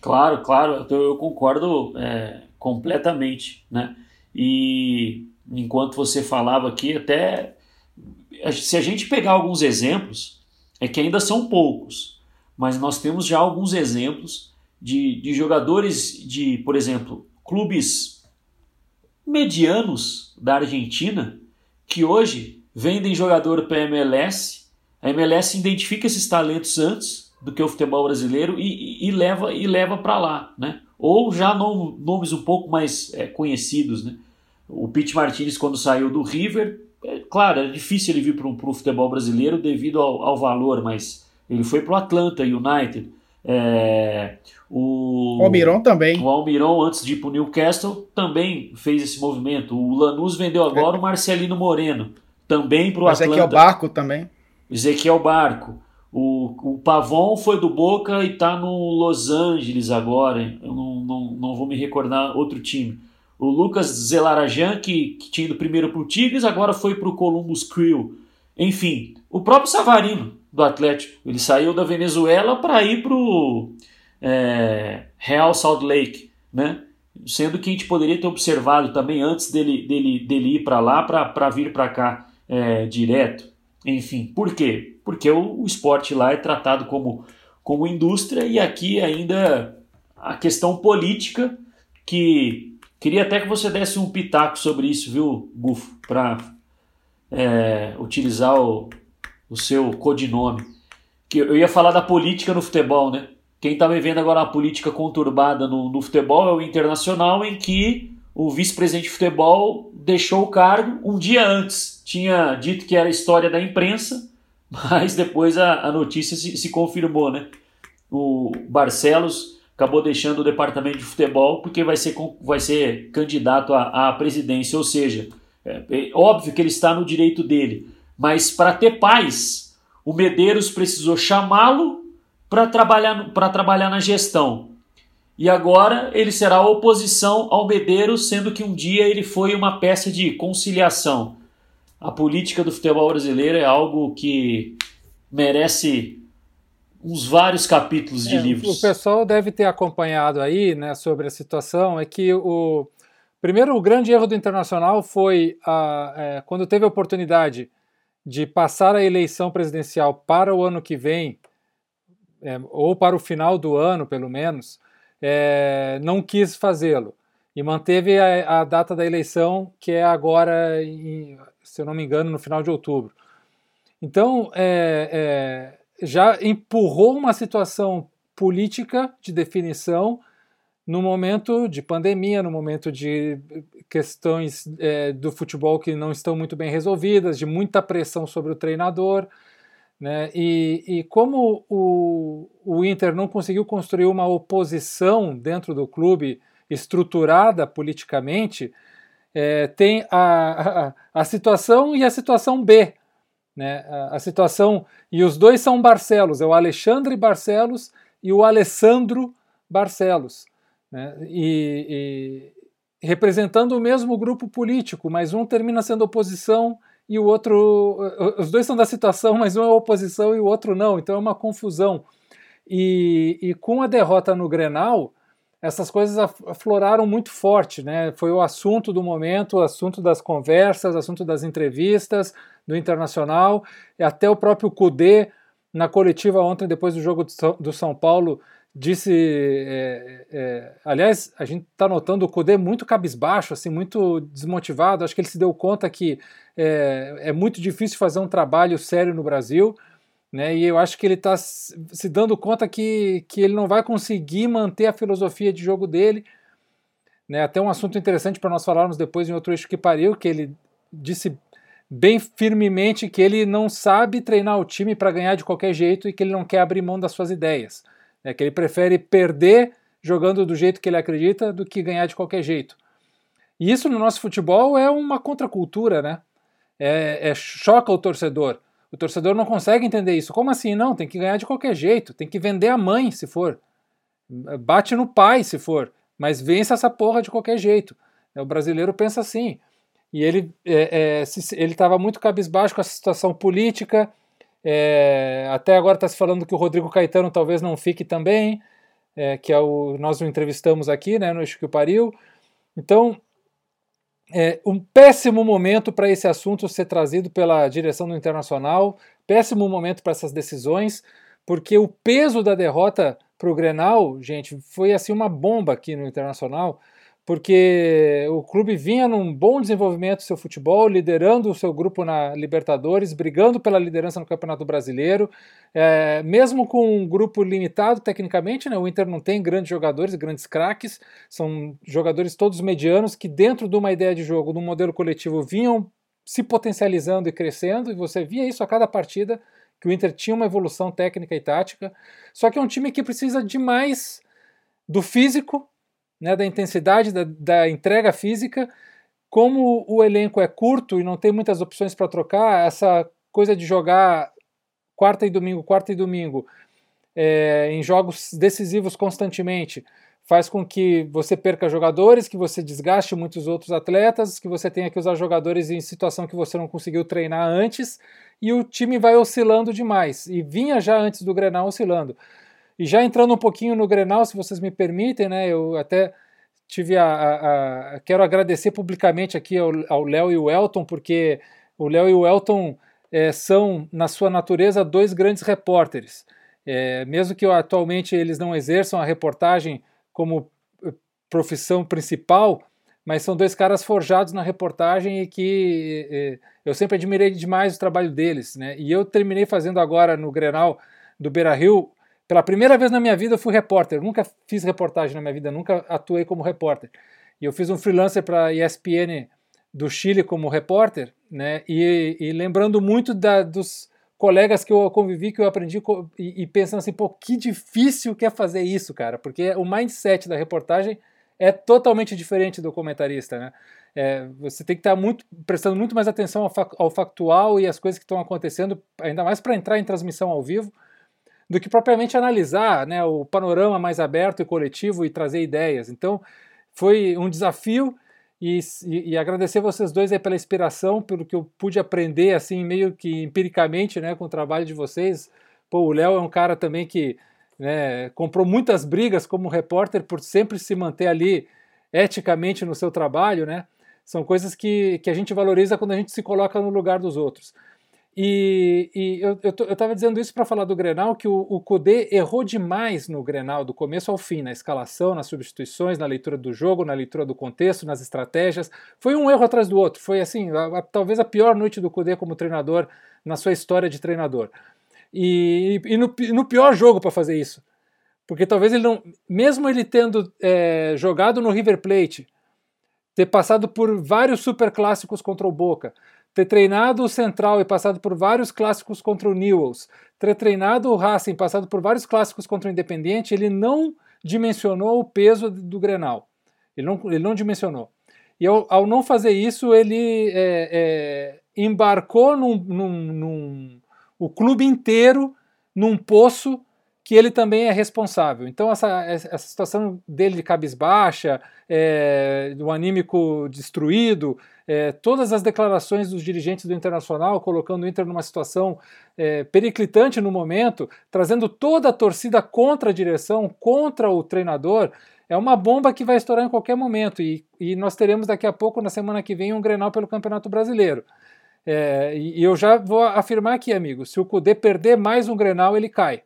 Claro, claro, eu concordo é, completamente, né? E enquanto você falava aqui, até se a gente pegar alguns exemplos, é que ainda são poucos, mas nós temos já alguns exemplos de, de jogadores de, por exemplo, clubes medianos da Argentina que hoje vendem jogador para a MLS. A MLS identifica esses talentos antes do que o futebol brasileiro e, e, e leva e leva para lá, né? Ou já no, nomes um pouco mais é, conhecidos, né? O Pete Martinez quando saiu do River, é, claro, é difícil ele vir para o futebol brasileiro devido ao, ao valor, mas ele foi para o Atlanta United. É, o Almiron também. O Almiron, antes de ir para o Newcastle, também fez esse movimento. O Lanús vendeu agora é. o Marcelino Moreno, também para o Atlanta. Ezequiel Barco também. Ezequiel Barco. O, o Pavon foi do Boca e está no Los Angeles agora. Eu não, não, não vou me recordar outro time. O Lucas Zelarajan, que, que tinha ido primeiro para o Tigres, agora foi para o Columbus Crew. Enfim, o próprio Savarino, do Atlético, ele saiu da Venezuela para ir para o é, Real Salt Lake, né? Sendo que a gente poderia ter observado também antes dele, dele, dele ir para lá para vir para cá é, direto. Enfim, por quê? Porque o, o esporte lá é tratado como, como indústria e aqui ainda a questão política que queria até que você desse um pitaco sobre isso, viu, Gufo, para é, utilizar o, o seu codinome. Que eu ia falar da política no futebol, né? Quem está vivendo agora uma política conturbada no, no futebol é o Internacional, em que o vice-presidente de futebol deixou o cargo um dia antes. Tinha dito que era história da imprensa, mas depois a, a notícia se, se confirmou, né? O Barcelos acabou deixando o departamento de futebol porque vai ser, vai ser candidato à, à presidência, ou seja, é, é óbvio que ele está no direito dele, mas para ter paz, o Medeiros precisou chamá-lo para trabalhar, trabalhar na gestão. E agora ele será oposição ao Medeiros, sendo que um dia ele foi uma peça de conciliação. A política do futebol brasileiro é algo que merece uns vários capítulos de é, livros. O pessoal deve ter acompanhado aí, né, sobre a situação, é que o primeiro o grande erro do Internacional foi a, é, quando teve a oportunidade de passar a eleição presidencial para o ano que vem, é, ou para o final do ano, pelo menos, é, não quis fazê-lo e manteve a, a, data da eleição, que é agora, em, se eu não me engano, no final de outubro. Então, é, é já empurrou uma situação política de definição no momento de pandemia, no momento de questões é, do futebol que não estão muito bem resolvidas, de muita pressão sobre o treinador. Né? E, e como o, o Inter não conseguiu construir uma oposição dentro do clube estruturada politicamente, é, tem a, a, a, situação e a situação B. Né? A, a, situação. E os dois são Barcelos, é o Alexandre Barcelos e o Alessandro Barcelos. Né? E, e representando o mesmo grupo político, mas um termina sendo oposição e o outro. Os dois são da situação, mas um é oposição e o outro não, então é uma confusão. E, e com a derrota no Grenal, essas coisas afloraram muito forte, né? Foi o assunto do momento, o assunto das conversas, assunto das entrevistas do Internacional, até o próprio Cudê, na coletiva ontem, depois do jogo do São Paulo, disse. É, é, aliás, a gente está notando o Cudê muito cabisbaixo, assim, muito desmotivado. Acho que ele se deu conta que é, é muito difícil fazer um trabalho sério no Brasil. Né, e eu acho que ele está se dando conta que, que ele não vai conseguir manter a filosofia de jogo dele. Né, até um assunto interessante para nós falarmos depois em outro eixo que pariu, que ele disse bem firmemente que ele não sabe treinar o time para ganhar de qualquer jeito e que ele não quer abrir mão das suas ideias. Né, que ele prefere perder jogando do jeito que ele acredita do que ganhar de qualquer jeito. E isso no nosso futebol é uma contracultura, né? É, é, choca o torcedor. O torcedor não consegue entender isso. Como assim? Não, tem que ganhar de qualquer jeito, tem que vender a mãe se for. Bate no pai se for, mas vence essa porra de qualquer jeito. O brasileiro pensa assim. E ele é, é, ele estava muito cabisbaixo com a situação política. É, até agora está se falando que o Rodrigo Caetano talvez não fique também, é, que é o, nós o entrevistamos aqui, né, no Eixo que Pariu. Então, é um péssimo momento para esse assunto ser trazido pela direção do Internacional, péssimo momento para essas decisões, porque o peso da derrota para o Grenal, gente, foi assim uma bomba aqui no Internacional porque o clube vinha num bom desenvolvimento do seu futebol, liderando o seu grupo na Libertadores, brigando pela liderança no Campeonato Brasileiro, é, mesmo com um grupo limitado tecnicamente, né, o Inter não tem grandes jogadores, grandes craques, são jogadores todos medianos que dentro de uma ideia de jogo, de um modelo coletivo, vinham se potencializando e crescendo, e você via isso a cada partida, que o Inter tinha uma evolução técnica e tática, só que é um time que precisa de mais do físico né, da intensidade da, da entrega física. Como o elenco é curto e não tem muitas opções para trocar, essa coisa de jogar quarta e domingo, quarta e domingo, é, em jogos decisivos constantemente, faz com que você perca jogadores, que você desgaste muitos outros atletas, que você tenha que usar jogadores em situação que você não conseguiu treinar antes, e o time vai oscilando demais. E vinha já antes do Grenal oscilando. E já entrando um pouquinho no Grenal, se vocês me permitem, né, eu até tive a, a, a quero agradecer publicamente aqui ao Léo e o Elton, porque o Léo e o Elton é, são, na sua natureza, dois grandes repórteres. É, mesmo que atualmente eles não exerçam a reportagem como eh, profissão principal, mas são dois caras forjados na reportagem e que eh, eu sempre admirei demais o trabalho deles. Né? E eu terminei fazendo agora no Grenal do Beira Rio. Pela primeira vez na minha vida eu fui repórter. Nunca fiz reportagem na minha vida, nunca atuei como repórter. E eu fiz um freelancer para a ESPN do Chile como repórter, né? E, e lembrando muito da, dos colegas que eu convivi, que eu aprendi e, e pensando assim, pô, que difícil que é fazer isso, cara, porque o mindset da reportagem é totalmente diferente do comentarista, né? É, você tem que estar muito prestando muito mais atenção ao, ao factual e às coisas que estão acontecendo, ainda mais para entrar em transmissão ao vivo, do que propriamente analisar né, o panorama mais aberto e coletivo e trazer ideias. Então, foi um desafio e, e, e, agradecer vocês dois pela inspiração, pelo que eu pude aprender, assim, meio que empiricamente, né, com o trabalho de vocês. Pô, o Léo é um cara também que né, comprou muitas brigas como repórter por sempre se manter ali eticamente no seu trabalho, né? São coisas que, que a gente valoriza quando a gente se coloca no lugar dos outros. E, e eu estava dizendo isso para falar do Grenal, que o, o errou demais no Grenal, do começo ao fim, na escalação, nas substituições, na leitura do jogo, na leitura do contexto, nas estratégias. Foi um erro atrás do outro. Foi assim, a, a, talvez a pior noite do Kudê como treinador na sua história de treinador. E, e, no, no pior jogo para fazer isso. Porque talvez ele não. Mesmo ele tendo é, jogado no River Plate, ter passado por vários super clássicos contra o Boca, ter treinado o Central e passado por vários clássicos contra o Newells, ter treinado o Racing, passado por vários clássicos contra o Independiente, ele não dimensionou o peso do Grenal. Ele não, ele não dimensionou. E ao, ao não fazer isso, ele é, é, embarcou num, num, num, o clube inteiro num poço que ele também é responsável. Então, essa, essa situação dele de cabisbaixa, é, do anímico destruído, é, todas as declarações dos dirigentes do Internacional colocando o Inter numa situação é, periclitante no momento, trazendo toda a torcida contra a direção, contra o treinador, é uma bomba que vai estourar em qualquer momento. E, e nós teremos daqui a pouco, na semana que vem, um Grenal pelo Campeonato Brasileiro. É, e, eu já vou afirmar aqui, amigo, se o Cudê perder mais um Grenal, ele cai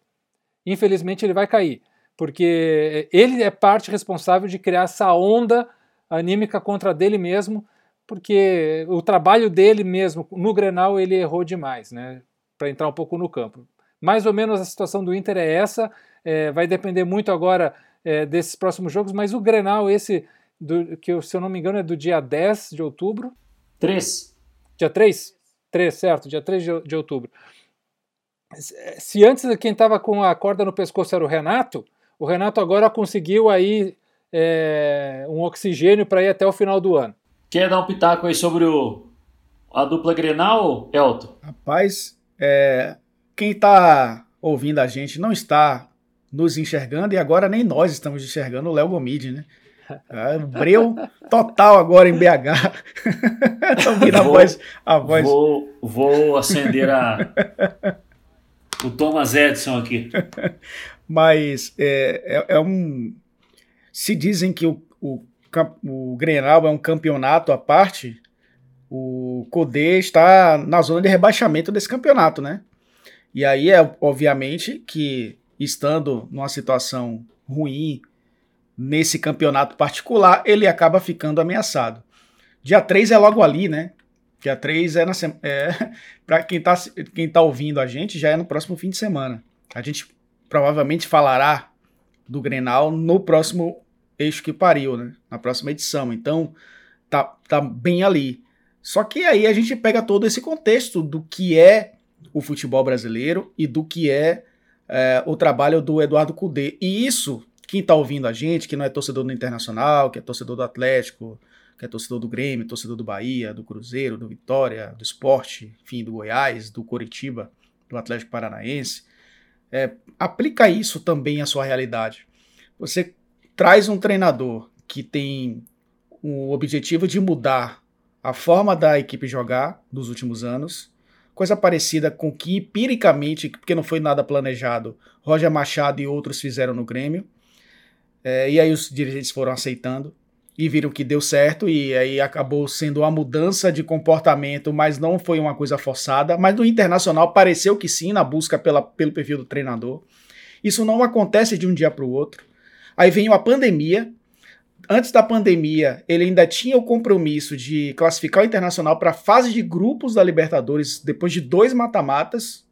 infelizmente ele vai cair, porque ele é parte responsável de criar essa onda anímica contra dele mesmo, porque o trabalho dele mesmo no Grenal ele errou demais, né? Para entrar um pouco no campo. Mais ou menos a situação do Inter é essa, é, vai depender muito agora é, desses próximos jogos, mas o Grenal, esse, do, que se eu não me engano é do dia 10 de outubro. 3. Dia 3? 3, certo, dia 3 de, de outubro se antes quem estava com a corda no pescoço era o Renato, o Renato agora conseguiu aí é, um oxigênio para ir até o final do ano. Quer dar um pitaco aí sobre o, a dupla Grenal, Elton? Rapaz, é, quem está ouvindo a gente não está nos enxergando e agora nem nós estamos enxergando o Léo Gomide, né? É, breu total agora em BH. Tô ouvindo a voz. A voz. Vou, vou acender a, o Thomas Edison aqui. Mas é, é, é, um. Se dizem que o, o, o Grenal é um campeonato à parte, o Codê está na zona de rebaixamento desse campeonato, né? E aí é obviamente que estando numa situação ruim nesse campeonato particular, ele acaba ficando ameaçado. Dia 3 é logo ali, né? Dia 3 é na é, para quem está quem tá ouvindo a gente, já é no próximo fim de semana. A gente provavelmente falará do Grenal no próximo Eixo que Pariu, né? Na próxima edição. Então, tá, tá bem ali. Só que aí a gente pega todo esse contexto do que é o futebol brasileiro e do que é, é o trabalho do Eduardo Cudê. E isso, quem está ouvindo a gente, que não é torcedor do Internacional, que é torcedor do Atlético, que é torcedor do Grêmio, torcedor do Bahia, do Cruzeiro, do Vitória, do Esporte, enfim, do Goiás, do Coritiba, do Atlético Paranaense, é, aplica isso também à sua realidade. Você traz um treinador que tem o objetivo de mudar a forma da equipe jogar nos últimos anos, coisa parecida com que empiricamente, porque não foi nada planejado, Roger Machado e outros fizeram no Grêmio. É, e aí os dirigentes foram aceitando e viram que deu certo e aí acabou sendo uma mudança de comportamento, mas não foi uma coisa forçada. Mas no internacional pareceu que sim, na busca pela, pelo perfil do treinador. Isso não acontece de um dia para o outro. Aí vem a pandemia, antes da pandemia, ele ainda tinha o compromisso de classificar o Internacional para a fase de grupos da Libertadores depois de dois mata-matas.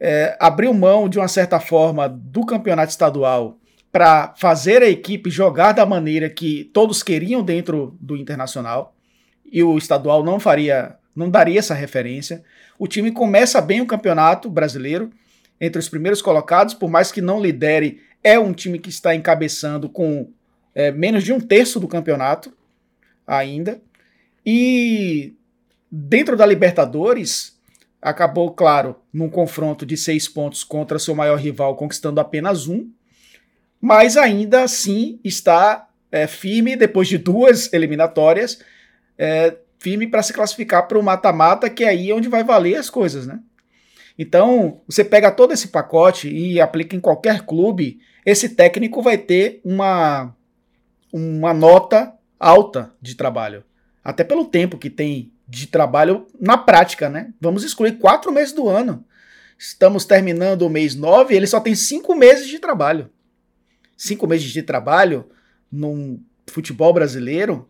É, abriu mão, de uma certa forma, do campeonato estadual para fazer a equipe jogar da maneira que todos queriam dentro do Internacional. E o estadual não faria, não daria essa referência. O time começa bem o campeonato brasileiro, entre os primeiros colocados, por mais que não lidere, é um time que está encabeçando com é, menos de um terço do campeonato ainda. E dentro da Libertadores, acabou, claro, num confronto de seis pontos contra seu maior rival, conquistando apenas um. Mas ainda assim está é, firme, depois de duas eliminatórias, é, firme para se classificar para o mata-mata, que é aí onde vai valer as coisas, né? Então, você pega todo esse pacote e aplica em qualquer clube, esse técnico vai ter uma uma nota alta de trabalho. Até pelo tempo que tem de trabalho na prática, né? Vamos excluir quatro meses do ano. Estamos terminando o mês nove, ele só tem cinco meses de trabalho. Cinco meses de trabalho num futebol brasileiro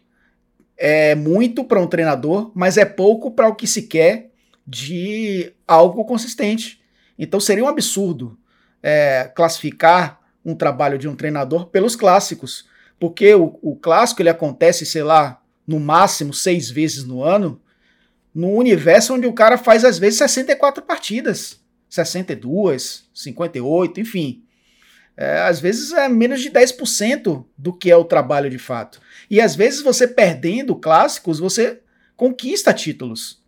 é muito para um treinador, mas é pouco para o que se quer de algo consistente. Então seria um absurdo é, classificar um trabalho de um treinador pelos clássicos porque o, o clássico ele acontece, sei lá, no máximo seis vezes no ano, num universo onde o cara faz às vezes 64 partidas, 62, 58, enfim. É, às vezes é menos de 10% do que é o trabalho de fato. E às vezes você perdendo clássicos, você conquista títulos.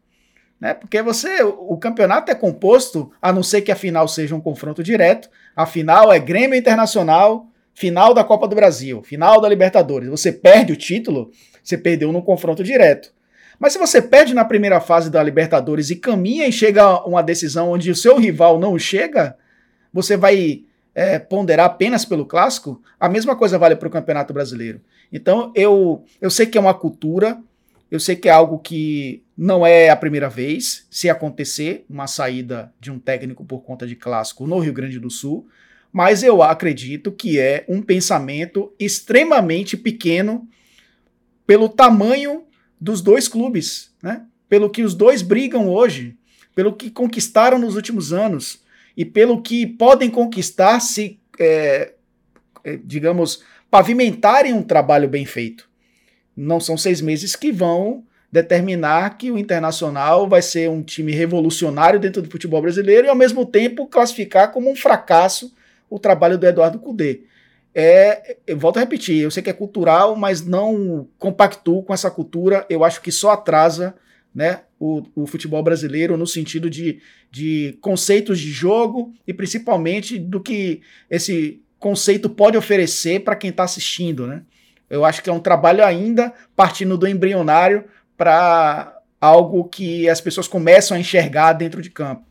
Né? Porque você, o campeonato é composto, a não ser que a final seja um confronto direto, a final é Grêmio Internacional final da Copa do Brasil, final da Libertadores, você perde o título, você perdeu no confronto direto. Mas se você perde na primeira fase da Libertadores e caminha e chega a uma decisão onde o seu rival não chega, você vai é, ponderar apenas pelo clássico? A mesma coisa vale para o Campeonato Brasileiro. Então eu, eu sei que é uma cultura, eu sei que é algo que não é a primeira vez se acontecer uma saída de um técnico por conta de clássico no Rio Grande do Sul mas eu acredito que é um pensamento extremamente pequeno pelo tamanho dos dois clubes, né? pelo que os dois brigam hoje, pelo que conquistaram nos últimos anos e pelo que podem conquistar se, é, é, digamos, pavimentarem um trabalho bem feito. Não são seis meses que vão determinar que o Internacional vai ser um time revolucionário dentro do futebol brasileiro e, ao mesmo tempo, classificar como um fracasso o trabalho do Eduardo Cudê. É, eu volto a repetir, eu sei que é cultural, mas não compactuo com essa cultura. Eu acho que só atrasa né, o, o futebol brasileiro no sentido de, de conceitos de jogo e principalmente do que esse conceito pode oferecer para quem está assistindo. Né? Eu acho que é um trabalho ainda partindo do embrionário para algo que as pessoas começam a enxergar dentro de campo.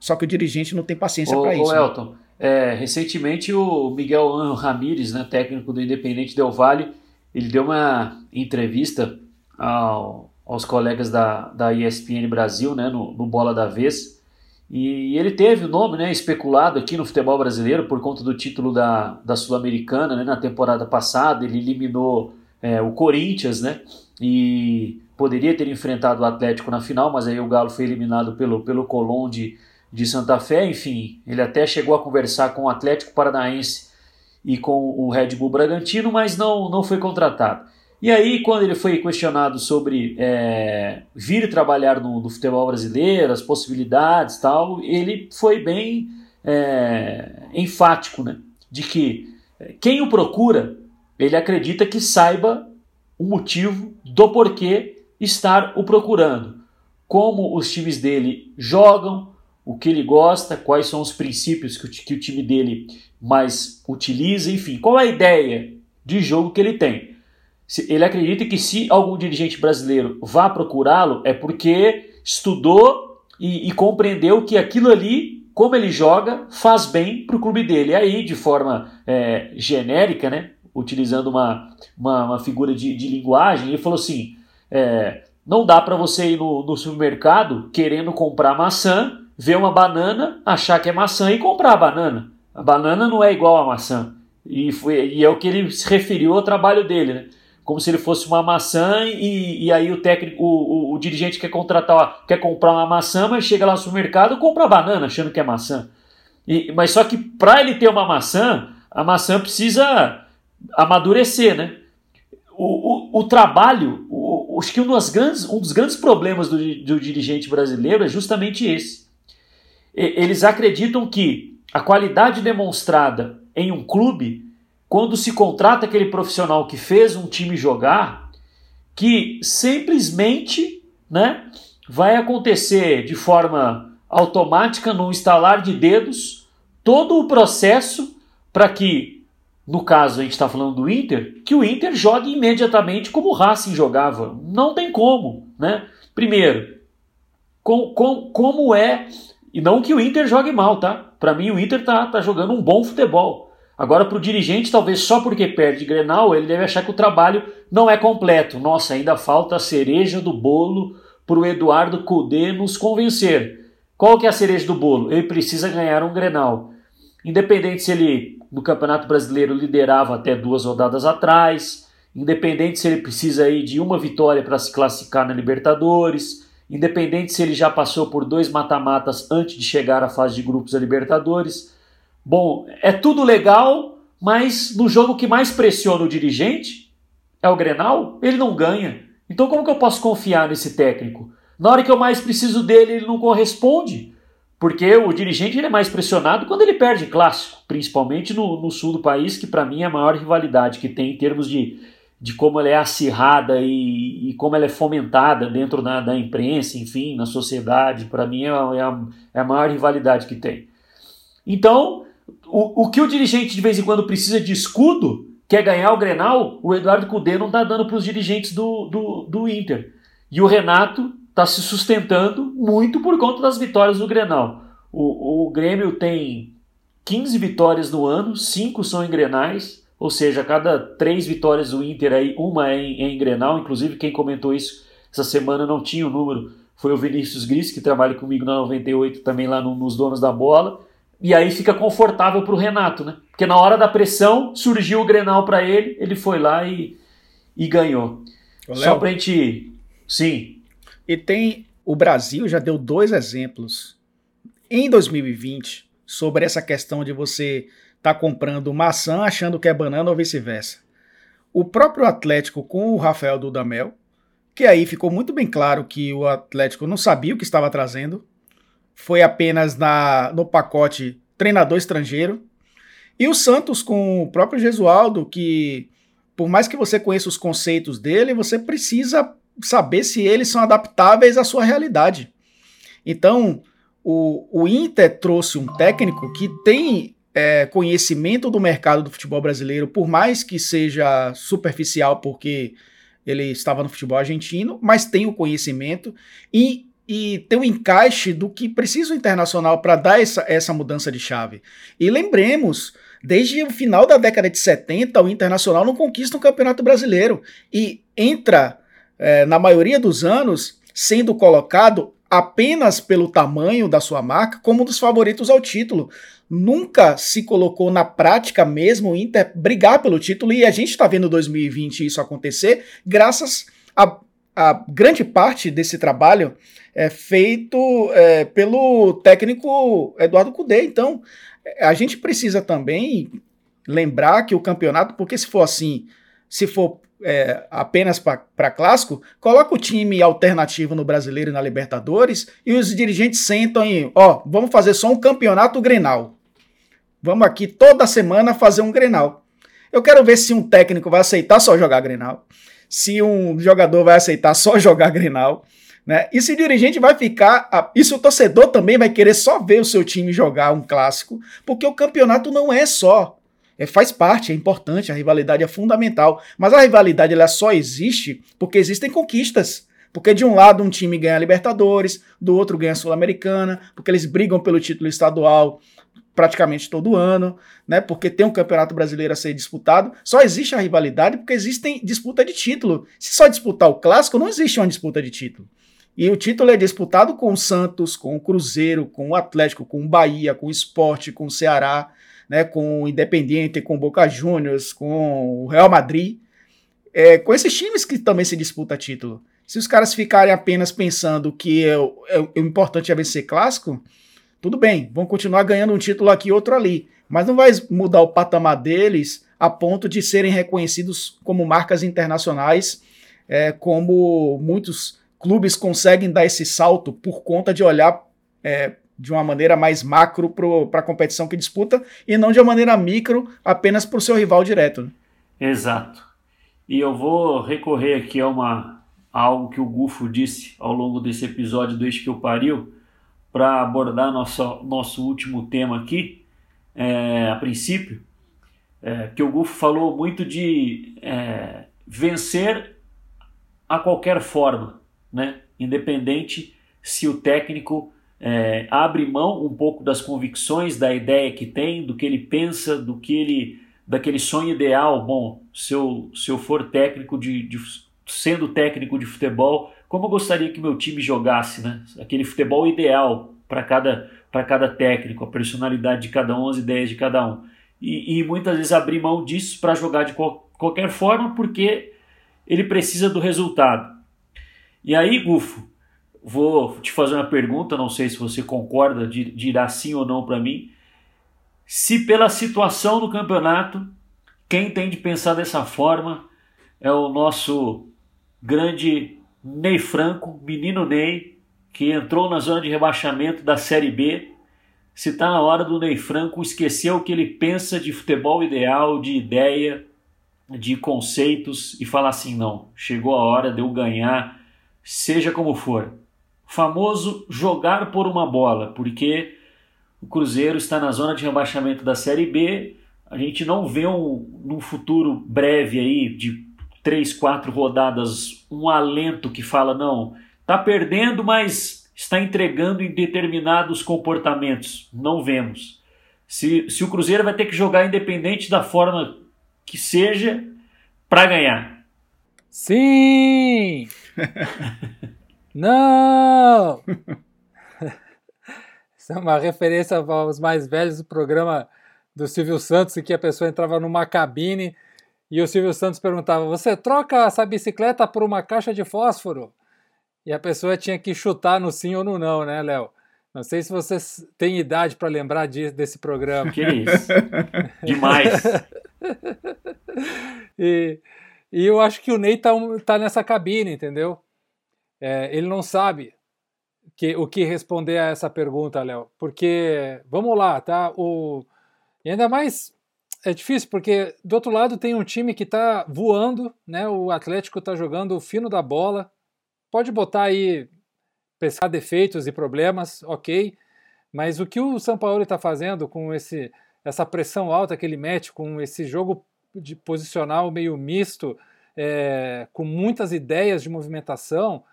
Só que o dirigente não tem paciência para isso. Ô, né? Elton, né? É, recentemente o Miguel Ramírez, né, técnico do Independente Del Valle, ele deu uma entrevista ao, aos colegas da, da ESPN Brasil, né, no, no Bola da Vez, e ele teve o nome né, especulado aqui no futebol brasileiro por conta do título da, da Sul-Americana né, na temporada passada. Ele eliminou é, o Corinthians né, e poderia ter enfrentado o Atlético na final, mas aí o Galo foi eliminado pelo, pelo Colón de de Santa Fé, enfim, ele até chegou a conversar com o Atlético Paranaense e com o Red Bull Bragantino, mas não, não foi contratado. E aí, quando ele foi questionado sobre é, vir trabalhar no, no, futebol brasileiro, as possibilidades tal, ele foi bem é, enfático, né? De que é, quem o procura, ele acredita que saiba o motivo do porquê estar o procurando. Como os times dele jogam, o que ele gosta, quais são os princípios que o, que o time dele mais utiliza, enfim, qual é a ideia de jogo que ele tem. Ele acredita que se algum dirigente brasileiro vá procurá-lo, é porque estudou e, e, compreendeu que aquilo ali, como ele joga, faz bem para o clube dele. E aí, de forma é, genérica, né, utilizando uma, uma, uma figura de, de, linguagem, ele falou assim: é, não dá para você ir no, no supermercado querendo comprar maçã, ver uma banana, achar que é maçã e comprar a banana. A banana não é igual à maçã. E, foi, e é o que ele se referiu ao trabalho dele, né? Como se ele fosse uma maçã e, e aí o técnico, o, o, o dirigente quer contratar, quer comprar uma maçã, mas chega lá no supermercado e compra banana, achando que é maçã. E, mas só que para ele ter uma maçã, a maçã precisa amadurecer, né? O, o, o trabalho, o, acho que um dos grandes, um dos grandes problemas do, do dirigente brasileiro é justamente esse. Eles acreditam que a qualidade demonstrada em um clube, quando se contrata aquele profissional que fez um time jogar, que simplesmente né, vai acontecer de forma automática, num instalar de dedos, todo o processo para que, no caso a gente está falando do Inter, que o Inter jogue imediatamente como o Racing jogava. Não tem como. Né? Primeiro, com, com, como é. E não que o Inter jogue mal, tá? Para mim, o Inter tá, tá jogando um bom futebol. Agora, para o dirigente, talvez só porque perde Grenal, ele deve achar que o trabalho não é completo. Nossa, ainda falta a cereja do bolo para o Eduardo Cudê nos convencer. Qual que é a cereja do bolo? Ele precisa ganhar um Grenal. Independente se ele, no Campeonato Brasileiro, liderava até duas rodadas atrás, independente se ele precisa aí de uma vitória para se classificar na Libertadores, independente se ele já passou por dois mata-matas antes de chegar à fase de grupos da Libertadores. Bom, é tudo legal, mas no jogo que mais pressiona o dirigente é o Grenal, ele não ganha. Então como que eu posso confiar nesse técnico? Na hora que eu mais preciso dele, ele não corresponde. Porque o dirigente ele é mais pressionado quando ele perde clássico, principalmente no, no sul do país, que para mim é a maior rivalidade que tem em termos de de como ela é acirrada e, e como ela é fomentada dentro da, da imprensa, enfim, na sociedade, para mim é é, a, é a, maior rivalidade que tem. Então, o, o que o dirigente de vez em quando precisa de escudo, quer ganhar o Grenal, o Eduardo Cudê não está dando para os dirigentes do, do, do Inter. E o Renato está se sustentando muito por conta das vitórias do Grenal. O, o Grêmio tem 15 vitórias no ano, 5 são em Grenais, ou seja, cada três vitórias do Inter, aí, uma é em, é em Grenal. Inclusive, quem comentou isso essa semana não tinha o número, foi o Vinícius Gris, que trabalha comigo na 98 também lá no, nos Donos da Bola. E aí fica confortável para o Renato, né? Porque na hora da pressão surgiu o Grenal para ele, ele foi lá e, e ganhou. Ô, Só para a gente. Sim. E tem. O Brasil já deu dois exemplos em 2020 sobre essa questão de você está comprando maçã achando que é banana ou vice-versa. O próprio Atlético com o Rafael Dudamel, que aí ficou muito bem claro que o Atlético não sabia o que estava trazendo, foi apenas na, no pacote treinador estrangeiro. E o Santos com o próprio Gesualdo, que por mais que você conheça os conceitos dele, você precisa saber se eles são adaptáveis à sua realidade. Então, o, o Inter trouxe um técnico que tem é, conhecimento do mercado do futebol brasileiro, por mais que seja superficial, porque ele estava no futebol argentino, mas tem o conhecimento e, e tem o encaixe do que precisa o internacional para dar essa, essa mudança de chave. E lembremos, desde o final da década de 70, o internacional não conquista um campeonato brasileiro e entra, é, na maioria dos anos, sendo colocado apenas pelo tamanho da sua marca como um dos favoritos ao título. Nunca se colocou na prática mesmo o Inter brigar pelo título e a gente está vendo 2020 isso acontecer graças a, a grande parte desse trabalho é feito é, pelo técnico Eduardo Cudê. Então, a gente precisa também lembrar que o campeonato, porque se for assim, se for é, apenas para clássico, coloca o time alternativo no Brasileiro e na Libertadores e os dirigentes sentam e, ó, vamos fazer só um campeonato Grenal. Vamos aqui toda semana fazer um Grenal. Eu quero ver se um técnico vai aceitar só jogar Grenal, se um jogador vai aceitar só jogar Grenal, né? E se o dirigente vai ficar, e se o torcedor também vai querer só ver o seu time jogar um clássico, porque o campeonato não é só É, faz parte, é importante, a rivalidade é fundamental. Mas a rivalidade ela só existe porque existem conquistas. Porque de um lado um time ganha a Libertadores, do outro ganha a Sul-Americana, porque eles brigam pelo título estadual praticamente todo ano, né? Porque tem um campeonato brasileiro a ser disputado. Só existe a rivalidade porque existem disputa de título. Se só disputar o clássico, não existe uma disputa de título. E o título é disputado com o Santos, com o Cruzeiro, com o Atlético, com o Bahia, com o Esporte, com o Ceará, né, com o Independiente, com o Boca Juniors, com o Real Madrid. É, com esses times que também se disputa título. Se os caras ficarem apenas pensando que é, é, o importante é vencer clássico, tudo bem, vão continuar ganhando um título aqui e outro ali. Mas não vai mudar o patamar deles a ponto de serem reconhecidos como marcas internacionais, é, como muitos clubes conseguem dar esse salto por conta de olhar é, de uma maneira mais macro para a competição que disputa e não de uma maneira micro apenas para o seu rival direto. Né? Exato. E eu vou recorrer aqui a, uma, a algo que o Gufo disse ao longo desse episódio do Eixo que eu pariu para abordar nosso, nosso último tema aqui, é, a princípio, é, que o Gufo falou muito de é, vencer a qualquer forma né? independente se o técnico é, abre mão um pouco das convicções, da ideia que tem, do que ele pensa, do que ele, daquele sonho ideal. Bom, se eu, se eu for técnico de, de sendo técnico de futebol, como eu gostaria que meu time jogasse, né? Aquele futebol ideal para cada para cada técnico, a personalidade de cada um, as ideias de cada um. E, e muitas vezes abrir mão disso para jogar de qual, qualquer forma, porque ele precisa do resultado. E aí, Gufo, vou te fazer uma pergunta, não sei se você concorda, dirá sim ou não para mim. Se pela situação do campeonato, quem tem de pensar dessa forma é o nosso grande Ney Franco, menino Ney, que entrou na zona de rebaixamento da Série B. Se está na hora do Ney Franco esquecer o que ele pensa de futebol ideal, de ideia, de conceitos e falar assim: não, chegou a hora de eu ganhar seja como for. Famoso jogar por uma bola, porque o Cruzeiro está na zona de rebaixamento da Série B. A gente não vê um, futuro breve aí, de três, quatro rodadas, um alento que fala: não, está perdendo, mas está entregando em determinados comportamentos. Não vemos. Se, se o Cruzeiro vai ter que jogar independente da forma que seja para ganhar. Sim! Não! Isso é uma referência aos mais velhos do programa do Silvio Santos, em que a pessoa entrava numa cabine e o Silvio Santos perguntava: Você troca essa bicicleta por uma caixa de fósforo? E a pessoa tinha que chutar no sim ou no não, né, Léo? Não sei se vocês têm idade para lembrar de, desse programa. Que isso? Demais! e, e eu acho que o Ney tá, tá nessa cabine, entendeu? É, ele não sabe que, o que responder a essa pergunta, Léo. Porque, vamos lá, tá? O, e ainda mais é difícil, porque do outro lado tem um time que está voando, né? O Atlético está jogando o fino da bola. Pode botar aí, pescar defeitos e problemas, ok. Mas o que o São Paulo está fazendo com esse, essa pressão alta que ele mete, com esse jogo de posicional meio misto, é, com muitas ideias de movimentação.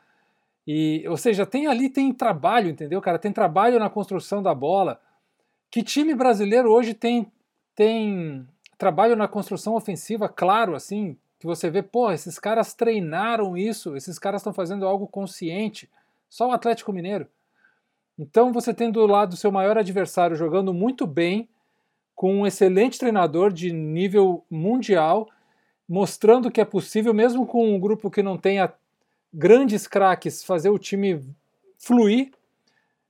E, ou seja, tem ali tem trabalho, entendeu, cara? Tem trabalho na construção da bola. Que time brasileiro hoje tem tem trabalho na construção ofensiva, claro, assim, que você vê, pô, esses caras treinaram isso, esses caras estão fazendo algo consciente. Só o Atlético Mineiro. Então você tem do lado seu maior adversário jogando muito bem, com um excelente treinador de nível mundial, mostrando que é possível, mesmo com um grupo que não tenha grandes craques, fazer o time fluir.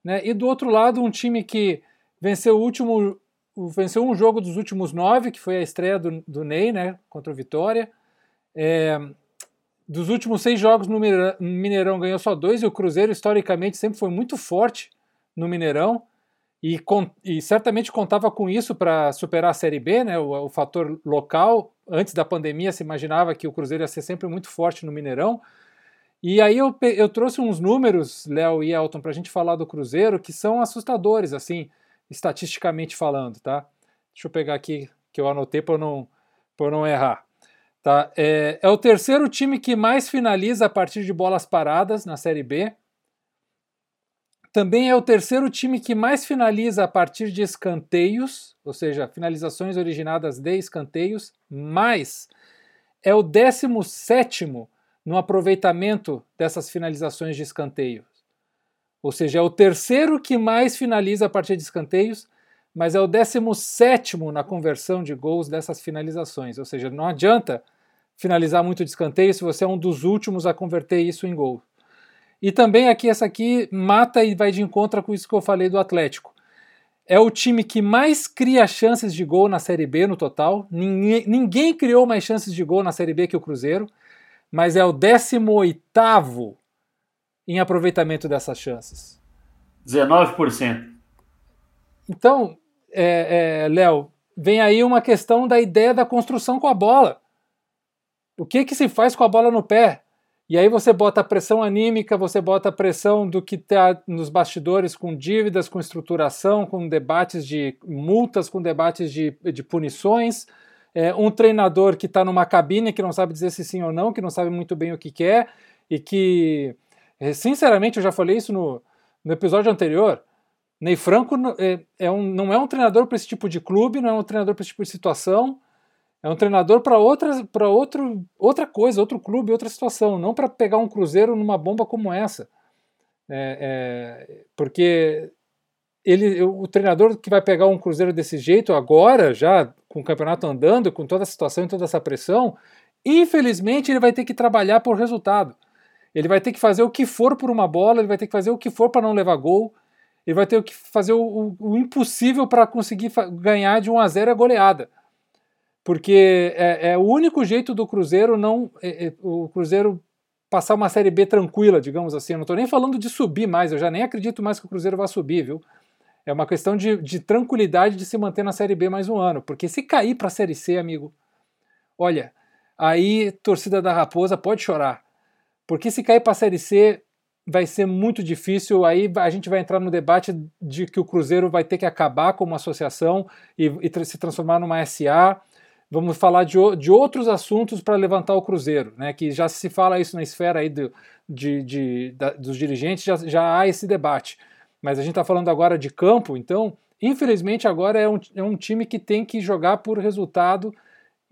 Né? E do outro lado, um time que venceu o último. Venceu um jogo dos últimos nove, que foi a estreia do, do Ney, né, contra o Vitória. É, dos últimos seis jogos no Mineirão ganhou só dois, e o Cruzeiro, historicamente, sempre foi muito forte no Mineirão e, com, e certamente contava com isso para superar a Série B, né, o, o, fator local. Antes da pandemia se imaginava que o Cruzeiro ia ser sempre muito forte no Mineirão. E aí eu, eu trouxe uns números, Léo e Elton, para a gente falar do Cruzeiro, que são assustadores, assim, estatisticamente falando, tá? Deixa eu pegar aqui, que eu anotei para não, não errar. Tá? É, é o terceiro time que mais finaliza a partir de bolas paradas na Série B. Também é o terceiro time que mais finaliza a partir de escanteios, ou seja, finalizações originadas de escanteios, mas é o 17 no aproveitamento dessas finalizações de escanteios. Ou seja, é o terceiro que mais finaliza a partir de escanteios, mas é o 17 na conversão de gols dessas finalizações. Ou seja, não adianta finalizar muito de escanteio se você é um dos últimos a converter isso em gol. E também aqui, essa aqui mata e vai de encontro com isso que eu falei do Atlético. É o time que mais cria chances de gol na Série B no total. Ninguém, ninguém criou mais chances de gol na Série B que o Cruzeiro, mas é o 18 em aproveitamento dessas chances. 19%. Então, é, é, Léo, vem aí uma questão da ideia da construção com a bola. O que, que se faz com a bola no pé? E aí você bota a pressão anímica, você bota a pressão do que está nos bastidores com dívidas, com estruturação, com debates de multas, com debates de, de punições. É, um treinador que está numa cabine que não sabe dizer se sim ou não, que não sabe muito bem o que quer e que, sinceramente, eu já falei isso no, no episódio anterior. Ney Franco é, é um, não é um treinador para esse tipo de clube, não é um treinador para esse tipo de situação. É um treinador para outra, para outro, outra coisa, outro clube, outra situação, não para pegar um Cruzeiro numa bomba como essa. É, é, porque ele, o treinador que vai pegar um Cruzeiro desse jeito agora, já com o campeonato andando, com toda a situação e toda essa pressão, infelizmente ele vai ter que trabalhar por resultado. Ele vai ter que fazer o que for por uma bola, ele vai ter que fazer o que for para não levar gol, ele vai ter que fazer o, o, o impossível para conseguir ganhar de 1 a 0 a goleada porque é, é, o único jeito do Cruzeiro não é, é, o Cruzeiro passar uma série B tranquila, digamos assim. Eu não estou nem falando de subir mais, eu já nem acredito mais que o Cruzeiro vai subir, viu? É uma questão de, de tranquilidade de se manter na série B mais um ano, porque se cair para a série C, amigo, olha, aí torcida da Raposa pode chorar, porque se cair para a série C vai ser muito difícil. Aí a gente vai entrar no debate de que o Cruzeiro vai ter que acabar como associação e, e se transformar numa SA vamos falar de, de outros assuntos para levantar o Cruzeiro, né? Que já se fala isso na esfera aí do, de, de da, dos dirigentes, já, já há esse debate. Mas a gente está falando agora de campo, então, infelizmente, agora é um, é um time que tem que jogar por resultado,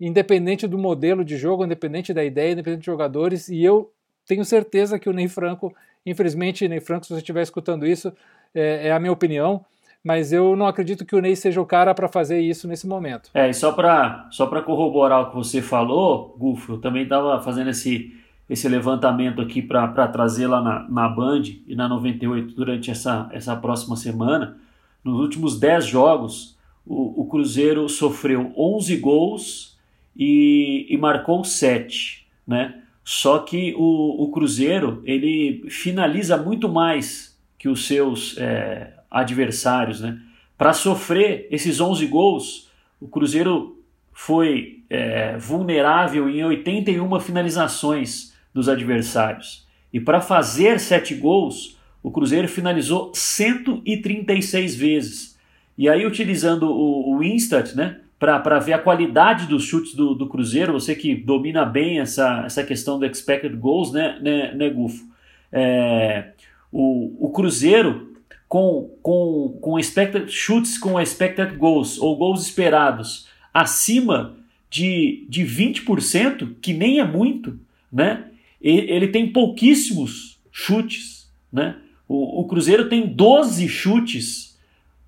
independente do modelo de jogo, independente da ideia, independente de jogadores, e eu tenho certeza que o Ney Franco, infelizmente, Ney Franco, se você estiver escutando isso, é, é a minha opinião, mas eu não acredito que o Ney seja o cara para fazer isso nesse momento. É, e só para só corroborar o que você falou, Gufo, eu também estava fazendo esse, esse levantamento aqui para trazer lá na, na Band e na 98 durante essa, essa próxima semana. Nos últimos 10 jogos, o, o Cruzeiro sofreu 11 gols e, e marcou 7, né? Só que o, o Cruzeiro ele finaliza muito mais que os seus é, adversários. Né? Para sofrer esses 11 gols, o Cruzeiro foi é, vulnerável em 81 finalizações dos adversários. E para fazer 7 gols, o Cruzeiro finalizou 136 vezes. E aí, utilizando o, o Instat, né, para ver a qualidade dos chutes do, do, Cruzeiro, você que domina bem essa, essa questão do expected goals, né, né, né Gufo? É, o, o Cruzeiro com, com, com expected chutes com expected goals ou gols esperados acima de, de 20%, que nem é muito, né? Ele tem pouquíssimos chutes, né? O, o Cruzeiro tem 12 chutes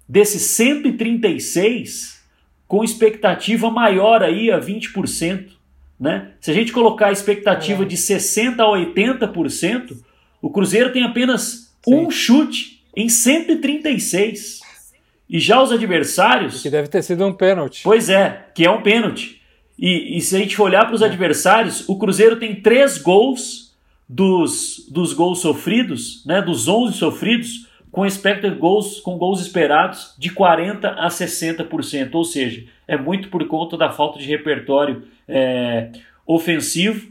desses 136 com expectativa maior aí a 20%, né? Se a gente colocar a expectativa é. de 60 a 80%, o Cruzeiro tem apenas Sim. um chute em 136. E já os adversários. Que deve ter sido um pênalti. Pois é, que é um pênalti. E, e se a gente for olhar para os é. adversários, o Cruzeiro tem três gols dos, dos gols sofridos, né, dos 11 sofridos, com expected goals, com gols esperados de 40% a 60%. Ou seja, é muito por conta da falta de repertório é, ofensivo.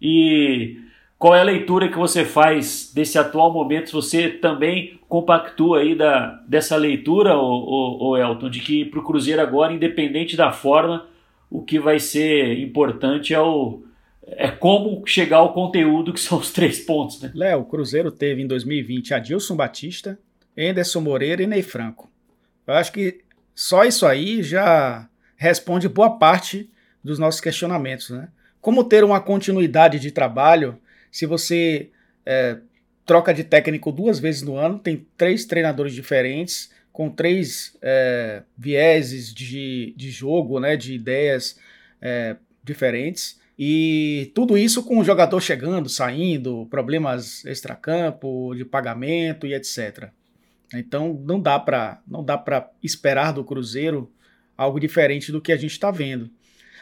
E Qual é a leitura que você faz desse atual momento? Você também compactua aí da, dessa leitura, o, Elton, de que para o Cruzeiro agora, independente da forma, o que vai ser importante é o é como chegar ao conteúdo que são os três pontos, né? Léo, o Cruzeiro teve em 2020 Adilson Batista, Enderson Moreira e Ney Franco. Eu acho que só isso aí já responde boa parte dos nossos questionamentos, né? Como ter uma continuidade de trabalho se você é, troca de técnico duas vezes no ano, tem três treinadores diferentes, com três é, vieses de, de jogo, né, de ideias é, diferentes. E tudo isso com o jogador chegando, saindo, problemas extracampo, de pagamento e etc. Então não dá para não dá para esperar do Cruzeiro algo diferente do que a gente está vendo.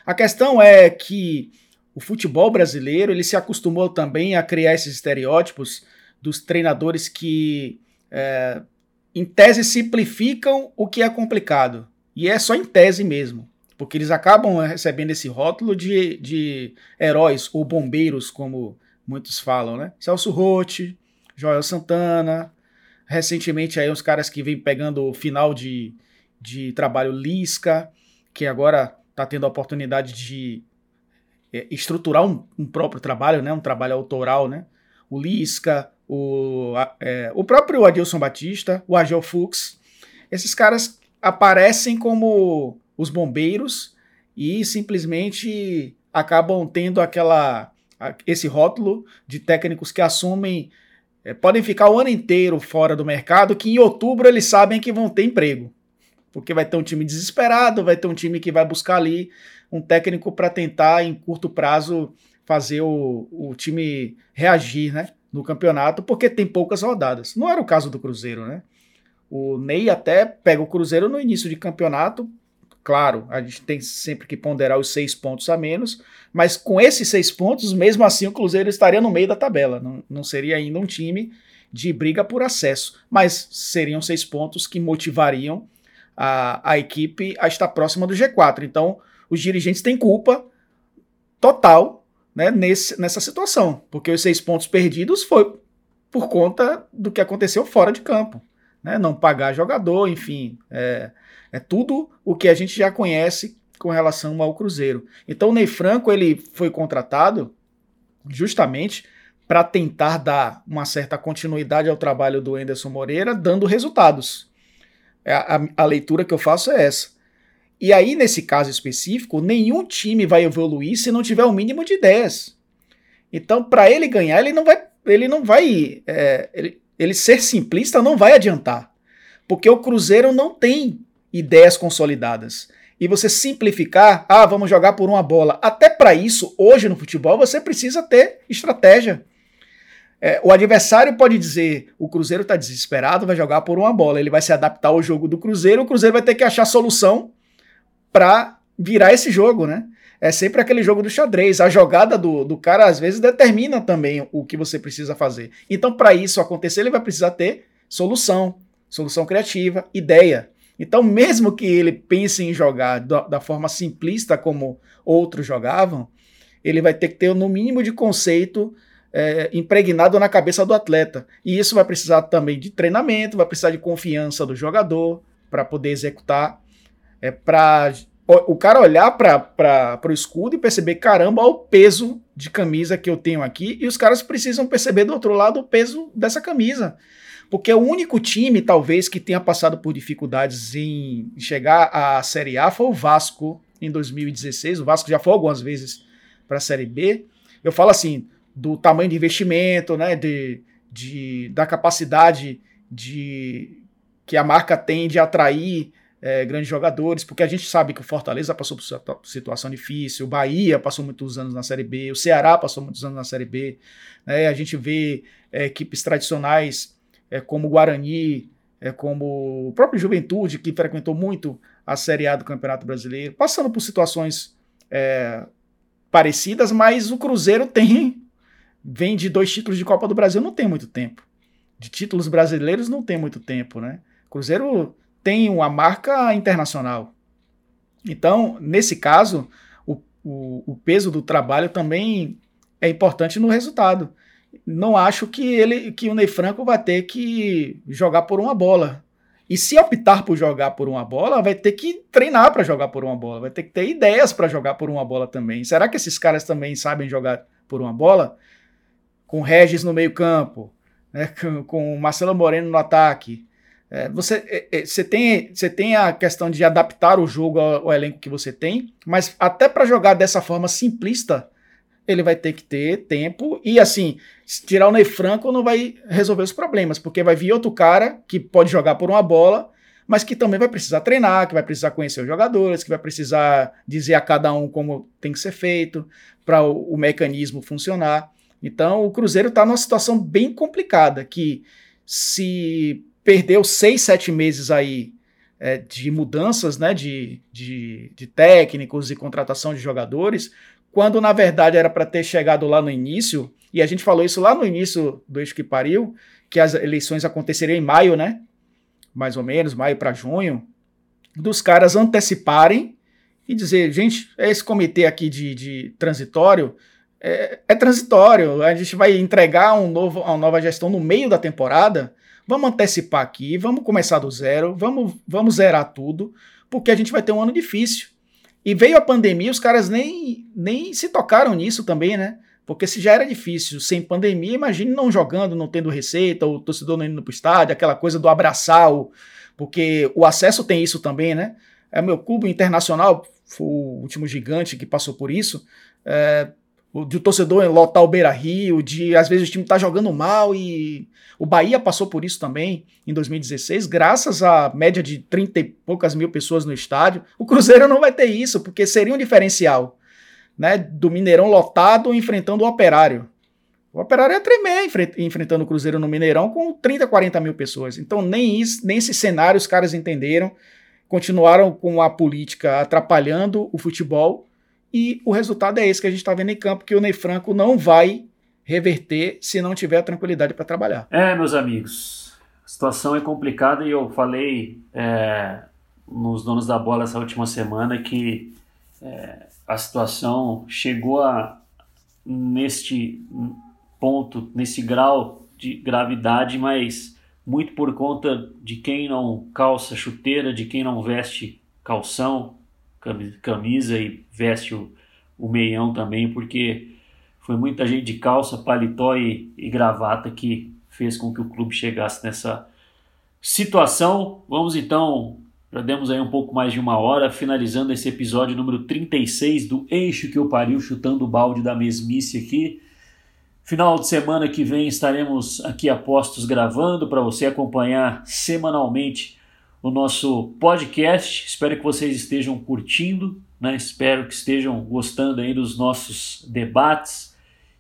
A questão é que o futebol brasileiro ele se acostumou também a criar esses estereótipos dos treinadores que, é, em tese, simplificam o que é complicado. E é só em tese mesmo. Porque eles acabam recebendo esse rótulo de, de heróis ou bombeiros, como muitos falam, né? Celso Rotti, Joel Santana. Recentemente aí uns caras que vêm pegando o final de, de trabalho Lisca, que agora está tendo a oportunidade de é, estruturar um, um, próprio trabalho, né, um trabalho autoral, né? O Lisca, o, é, o próprio Adilson Batista, o Agel Fux, esses caras aparecem como os bombeiros e simplesmente acabam tendo aquela esse rótulo de técnicos que assumem é, podem ficar o ano inteiro fora do mercado, que em outubro eles sabem que vão ter emprego. Porque vai ter um time desesperado, vai ter um time que vai buscar ali um técnico para tentar, em curto prazo, fazer o, o time reagir né, no campeonato, porque tem poucas rodadas. Não era o caso do Cruzeiro, né? O Ney até pega o Cruzeiro no início de campeonato. Claro, a gente tem sempre que ponderar os seis pontos a menos, mas com esses seis pontos, mesmo assim, o Cruzeiro estaria no meio da tabela. Não, não seria ainda um time de briga por acesso, mas seriam seis pontos que motivariam a, a equipe a estar próxima do G4. Então, os dirigentes têm culpa total né, nesse, nessa situação, porque os seis pontos perdidos foi por conta do que aconteceu fora de campo. Né, não pagar jogador, enfim, é, é tudo o que a gente já conhece com relação ao Cruzeiro. Então o Ney Franco ele foi contratado justamente para tentar dar uma certa continuidade ao trabalho do Enderson Moreira, dando resultados. É, a, a, a leitura que eu faço é essa. E aí, nesse caso específico, nenhum time vai evoluir se não tiver o um mínimo de ideias. Então, para ele ganhar, ele não vai. Ele não vai. É, ele, ele ser simplista não vai adiantar. Porque o Cruzeiro não tem ideias consolidadas. E você simplificar, ah, vamos jogar por uma bola. Até para isso, hoje no futebol, você precisa ter estratégia. É, o adversário pode dizer: o Cruzeiro está desesperado, vai jogar por uma bola. Ele vai se adaptar ao jogo do Cruzeiro, o Cruzeiro vai ter que achar solução para virar esse jogo, né? É sempre aquele jogo do xadrez. A jogada do, do cara, às vezes, determina também o que você precisa fazer. Então, para isso acontecer, ele vai precisar ter solução, solução criativa, ideia. Então, mesmo que ele pense em jogar da, da forma simplista como outros jogavam, ele vai ter que ter, no mínimo, de conceito é, impregnado na cabeça do atleta. E isso vai precisar também de treinamento, vai precisar de confiança do jogador para poder executar é para o cara olhar para o escudo e perceber, caramba, olha o peso de camisa que eu tenho aqui, e os caras precisam perceber do outro lado o peso dessa camisa. Porque o único time, talvez, que tenha passado por dificuldades em chegar à Série A foi o Vasco em 2016. O Vasco já foi algumas vezes para a Série B. Eu falo assim, do tamanho de investimento, né, de, de, da capacidade de que a marca tem de atrair é, grandes jogadores, porque a gente sabe que o Fortaleza passou por situação difícil, o Bahia passou muitos anos na Série B, o Ceará passou muitos anos na Série B, né, a gente vê é, equipes tradicionais é, como o Guarani, é, como o próprio Juventude, que frequentou muito a Série A do Campeonato Brasileiro, passando por situações é, parecidas, mas o Cruzeiro tem vem de dois títulos de Copa do Brasil, não tem muito tempo. De títulos brasileiros não tem muito tempo, né? Cruzeiro tem uma marca internacional. Então, nesse caso, o, o, o peso do trabalho também é importante no resultado. Não acho que ele que o Ney Franco vai ter que jogar por uma bola. E se optar por jogar por uma bola, vai ter que treinar para jogar por uma bola, vai ter que ter ideias para jogar por uma bola também. Será que esses caras também sabem jogar por uma bola? Com Regis no meio-campo, né? com, Marcelo Moreno no ataque. É, você, é, é, você, tem, você tem a questão de adaptar o jogo ao, ao elenco que você tem, mas até para jogar dessa forma simplista, ele vai ter que ter tempo e assim, tirar o Ney Franco não vai resolver os problemas, porque vai vir outro cara que pode jogar por uma bola, mas que também vai precisar treinar, que vai precisar conhecer os jogadores, que vai precisar dizer a cada um como tem que ser feito para o, o, mecanismo funcionar. Então, o Cruzeiro está numa situação bem complicada, que se perdeu seis, sete meses aí é, de mudanças, né, de, de, de técnicos e contratação de jogadores, quando na verdade era para ter chegado lá no início, e a gente falou isso lá no início do Eixo que Pariu, que as eleições aconteceriam em maio, né? Mais ou menos, maio para junho, dos caras anteciparem e dizer, gente, esse comitê aqui de, de transitório é, é, transitório, a gente vai entregar um novo, uma nova gestão no meio da temporada, vamos antecipar aqui, vamos começar do zero, vamos, vamos zerar tudo, porque a gente vai ter um ano difícil. E veio a pandemia, os caras nem, nem se tocaram nisso também, né? Porque se já era difícil sem pandemia, imagine não jogando, não tendo receita, o torcedor não indo pro estádio, aquela coisa do abraçar, o, porque o acesso tem isso também, né? É meu clube internacional, foi o último gigante que passou por isso. É, de o torcedor lotar o Beira Rio, de às vezes o time tá jogando mal e o Bahia passou por isso também em 2016, graças à média de 30 e poucas mil pessoas no estádio. O Cruzeiro não vai ter isso, porque seria um diferencial, né? Do Mineirão lotado enfrentando o Operário. O Operário ia tremer enfrentando o Cruzeiro no Mineirão com 30, 40 mil pessoas. Então nem isso, nem esse cenário os caras entenderam. Continuaram com a política atrapalhando o futebol e o resultado é esse que a gente está vendo em campo, que o Ney Franco não vai reverter se não tiver tranquilidade para trabalhar. É, meus amigos, a situação é complicada e eu falei é, nos donos da bola essa última semana que é, a situação chegou a neste ponto, nesse grau de gravidade, mas muito por conta de quem não calça chuteira, de quem não veste calção, camisa e veste o, o meião também, porque foi muita gente de calça, paletó e, e gravata que fez com que o clube chegasse nessa situação. Vamos então, já demos aí um pouco mais de uma hora, finalizando esse episódio número 36 do Eixo que eu pariu, chutando o balde da mesmice aqui. Final de semana que vem estaremos aqui a postos gravando para você acompanhar semanalmente o nosso podcast. Espero que vocês estejam curtindo, né? espero que estejam gostando aí dos nossos debates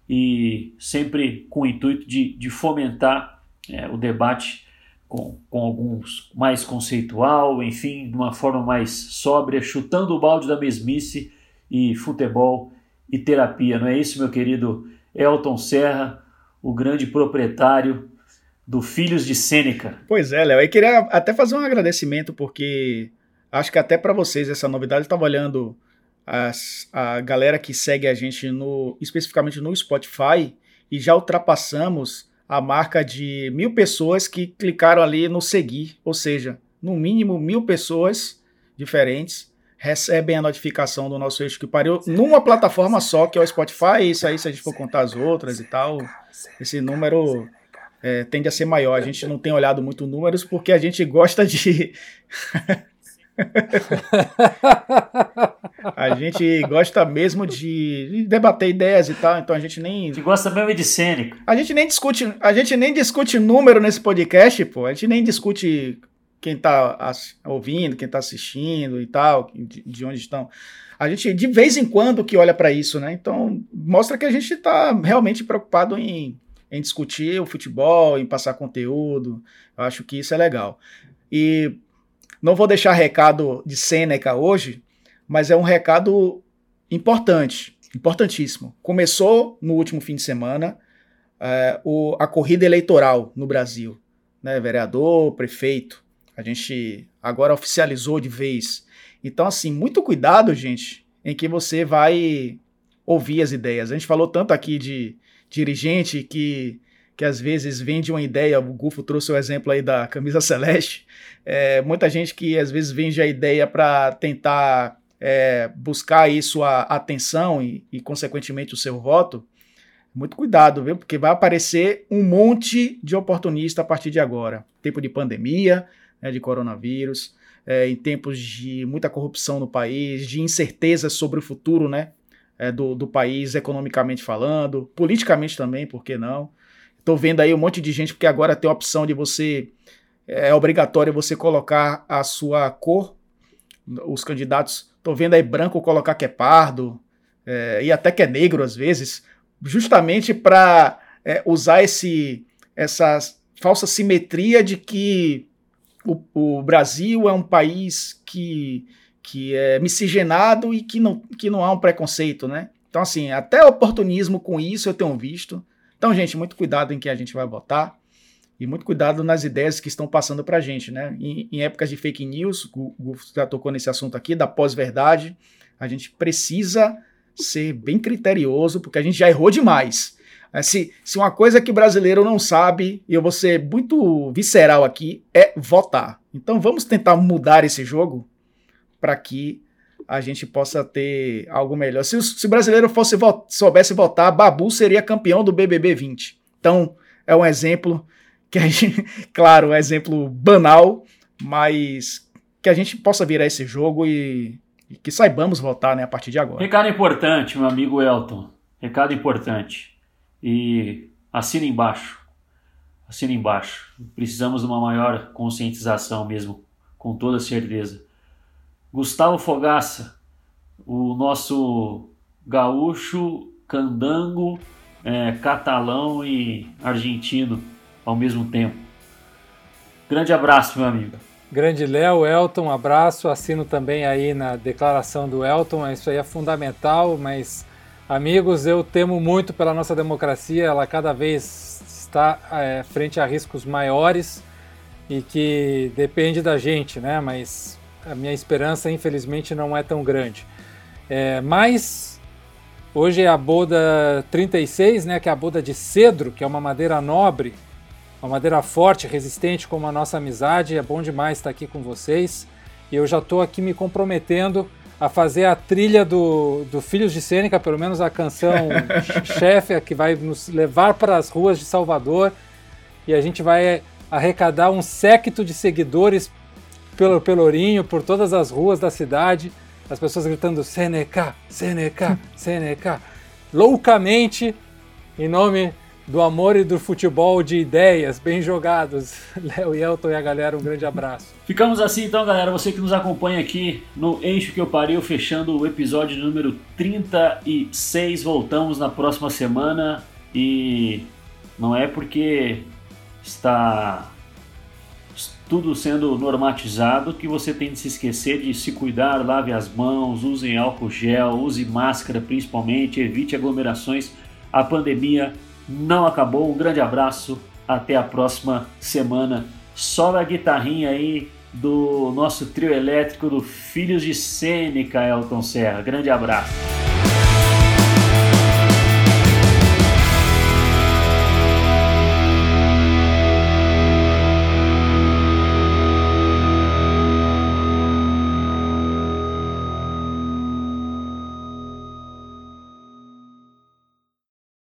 e sempre com o intuito de, de fomentar é, o debate com, com alguns mais conceitual, enfim, de uma forma mais sóbria, chutando o balde da mesmice e futebol e terapia. Não é isso, meu querido Elton Serra, o grande proprietário do Filhos de Sêneca. Pois é, Léo. Eu queria até fazer um agradecimento, porque acho que até para vocês essa novidade, eu estava olhando as, a galera que segue a gente no especificamente no Spotify e já ultrapassamos a marca de mil pessoas que clicaram ali no seguir, ou seja, no mínimo mil pessoas diferentes recebem a notificação do nosso eixo que pariu numa plataforma só, que é o Spotify. Isso aí, se a gente for contar as outras e tal, esse número é, tende a ser maior. A gente não tem olhado muito números porque a gente gosta de. a gente gosta mesmo de debater ideias e tal, então a gente nem. A gente gosta mesmo de cênico. A gente nem discute, a gente nem discute número nesse podcast, pô. A gente nem discute quem tá ouvindo, quem tá assistindo e tal, de, de onde estão. A gente, de vez em quando, que olha para isso, né? Então, mostra que a gente tá realmente preocupado em em discutir o futebol, em passar conteúdo. Eu acho que isso é legal. E não vou deixar recado de Sêneca hoje, mas é um recado importante, importantíssimo. Começou no último fim de semana é, o, a corrida eleitoral no Brasil, né? Vereador, prefeito. A gente agora oficializou de vez. Então, assim, muito cuidado, gente, em que você vai ouvir as ideias. A gente falou tanto aqui de dirigente que que às vezes vende uma ideia, o Gufo trouxe o exemplo aí da camisa celeste, é, muita gente que às vezes vende a ideia para tentar é, buscar aí sua atenção e, e, consequentemente, o seu voto, muito cuidado, viu? Porque vai aparecer um monte de oportunista a partir de agora. Tempo de pandemia, né, de coronavírus, é, em tempos de muita corrupção no país, de incertezas sobre o futuro, né? É, do, do país, economicamente falando, politicamente também, por que não? Estou vendo aí um monte de gente, porque agora tem a opção de você. É obrigatório você colocar a sua cor. Os candidatos. Estou vendo aí branco colocar que é pardo. É, e até que é negro às vezes. Justamente para é, usar esse, essa falsa simetria de que o, o, Brasil é um país que, que é miscigenado e que não, que não há um preconceito, né? Então, assim, até oportunismo com isso eu tenho visto. Então, gente, muito cuidado em quem a gente vai votar e muito cuidado nas ideias que estão passando para a gente, né? Em, em, épocas de fake news, o Gufo já tocou nesse assunto aqui, da pós-verdade, a gente precisa ser bem criterioso, porque a gente já errou demais. É, se, se uma coisa que brasileiro não sabe, e eu vou ser muito visceral aqui, é votar. Então vamos tentar mudar esse jogo para que a gente possa ter algo melhor. Se, se o brasileiro fosse soubesse votar, Babu seria campeão do BBB 20. Então, é um exemplo que a gente, claro, um exemplo banal, mas que a gente possa virar esse jogo e, e que saibamos votar né, a partir de agora. Recado importante, meu amigo Elton. Recado importante. E assina embaixo. Assina embaixo. Precisamos de uma maior conscientização mesmo, com toda certeza. Gustavo Fogaça, o nosso gaúcho, candango, é, catalão e argentino ao mesmo tempo. Grande abraço, meu amigo. Grande Léo, Elton, abraço. Assino também aí na declaração do Elton. Isso aí é fundamental, mas amigos, eu temo muito pela nossa democracia. Ela cada vez está é, frente a riscos maiores e que depende da gente, né? Mas a minha esperança, infelizmente, não é tão grande. É, mas hoje é a boda 36, né, que é a boda de cedro, que é uma madeira nobre, uma madeira forte, resistente, como a nossa amizade. É bom demais estar aqui com vocês. E eu já estou aqui me comprometendo a fazer a trilha do, do Filhos de Sêneca, pelo menos a canção chefe, que vai nos levar para as ruas de Salvador. E a gente vai arrecadar um séquito de seguidores pelo Pelourinho, por todas as ruas da cidade, as pessoas gritando Seneca, Seneca, Seneca, loucamente, em nome do amor e do futebol de ideias bem jogados. Léo e Elton e a galera, um grande abraço. Ficamos assim então, galera. Você que nos acompanha aqui no Eixo que eu pariu, fechando o episódio número 36. Voltamos na próxima semana e não é porque está tudo sendo normatizado, que você tem de se esquecer de se cuidar, lave as mãos, use álcool gel, use máscara principalmente, evite aglomerações. A pandemia não acabou. Um grande abraço, até a próxima semana. Sobe a guitarrinha aí do nosso trio elétrico do Filhos de Sêneca, Elton Serra. Grande abraço.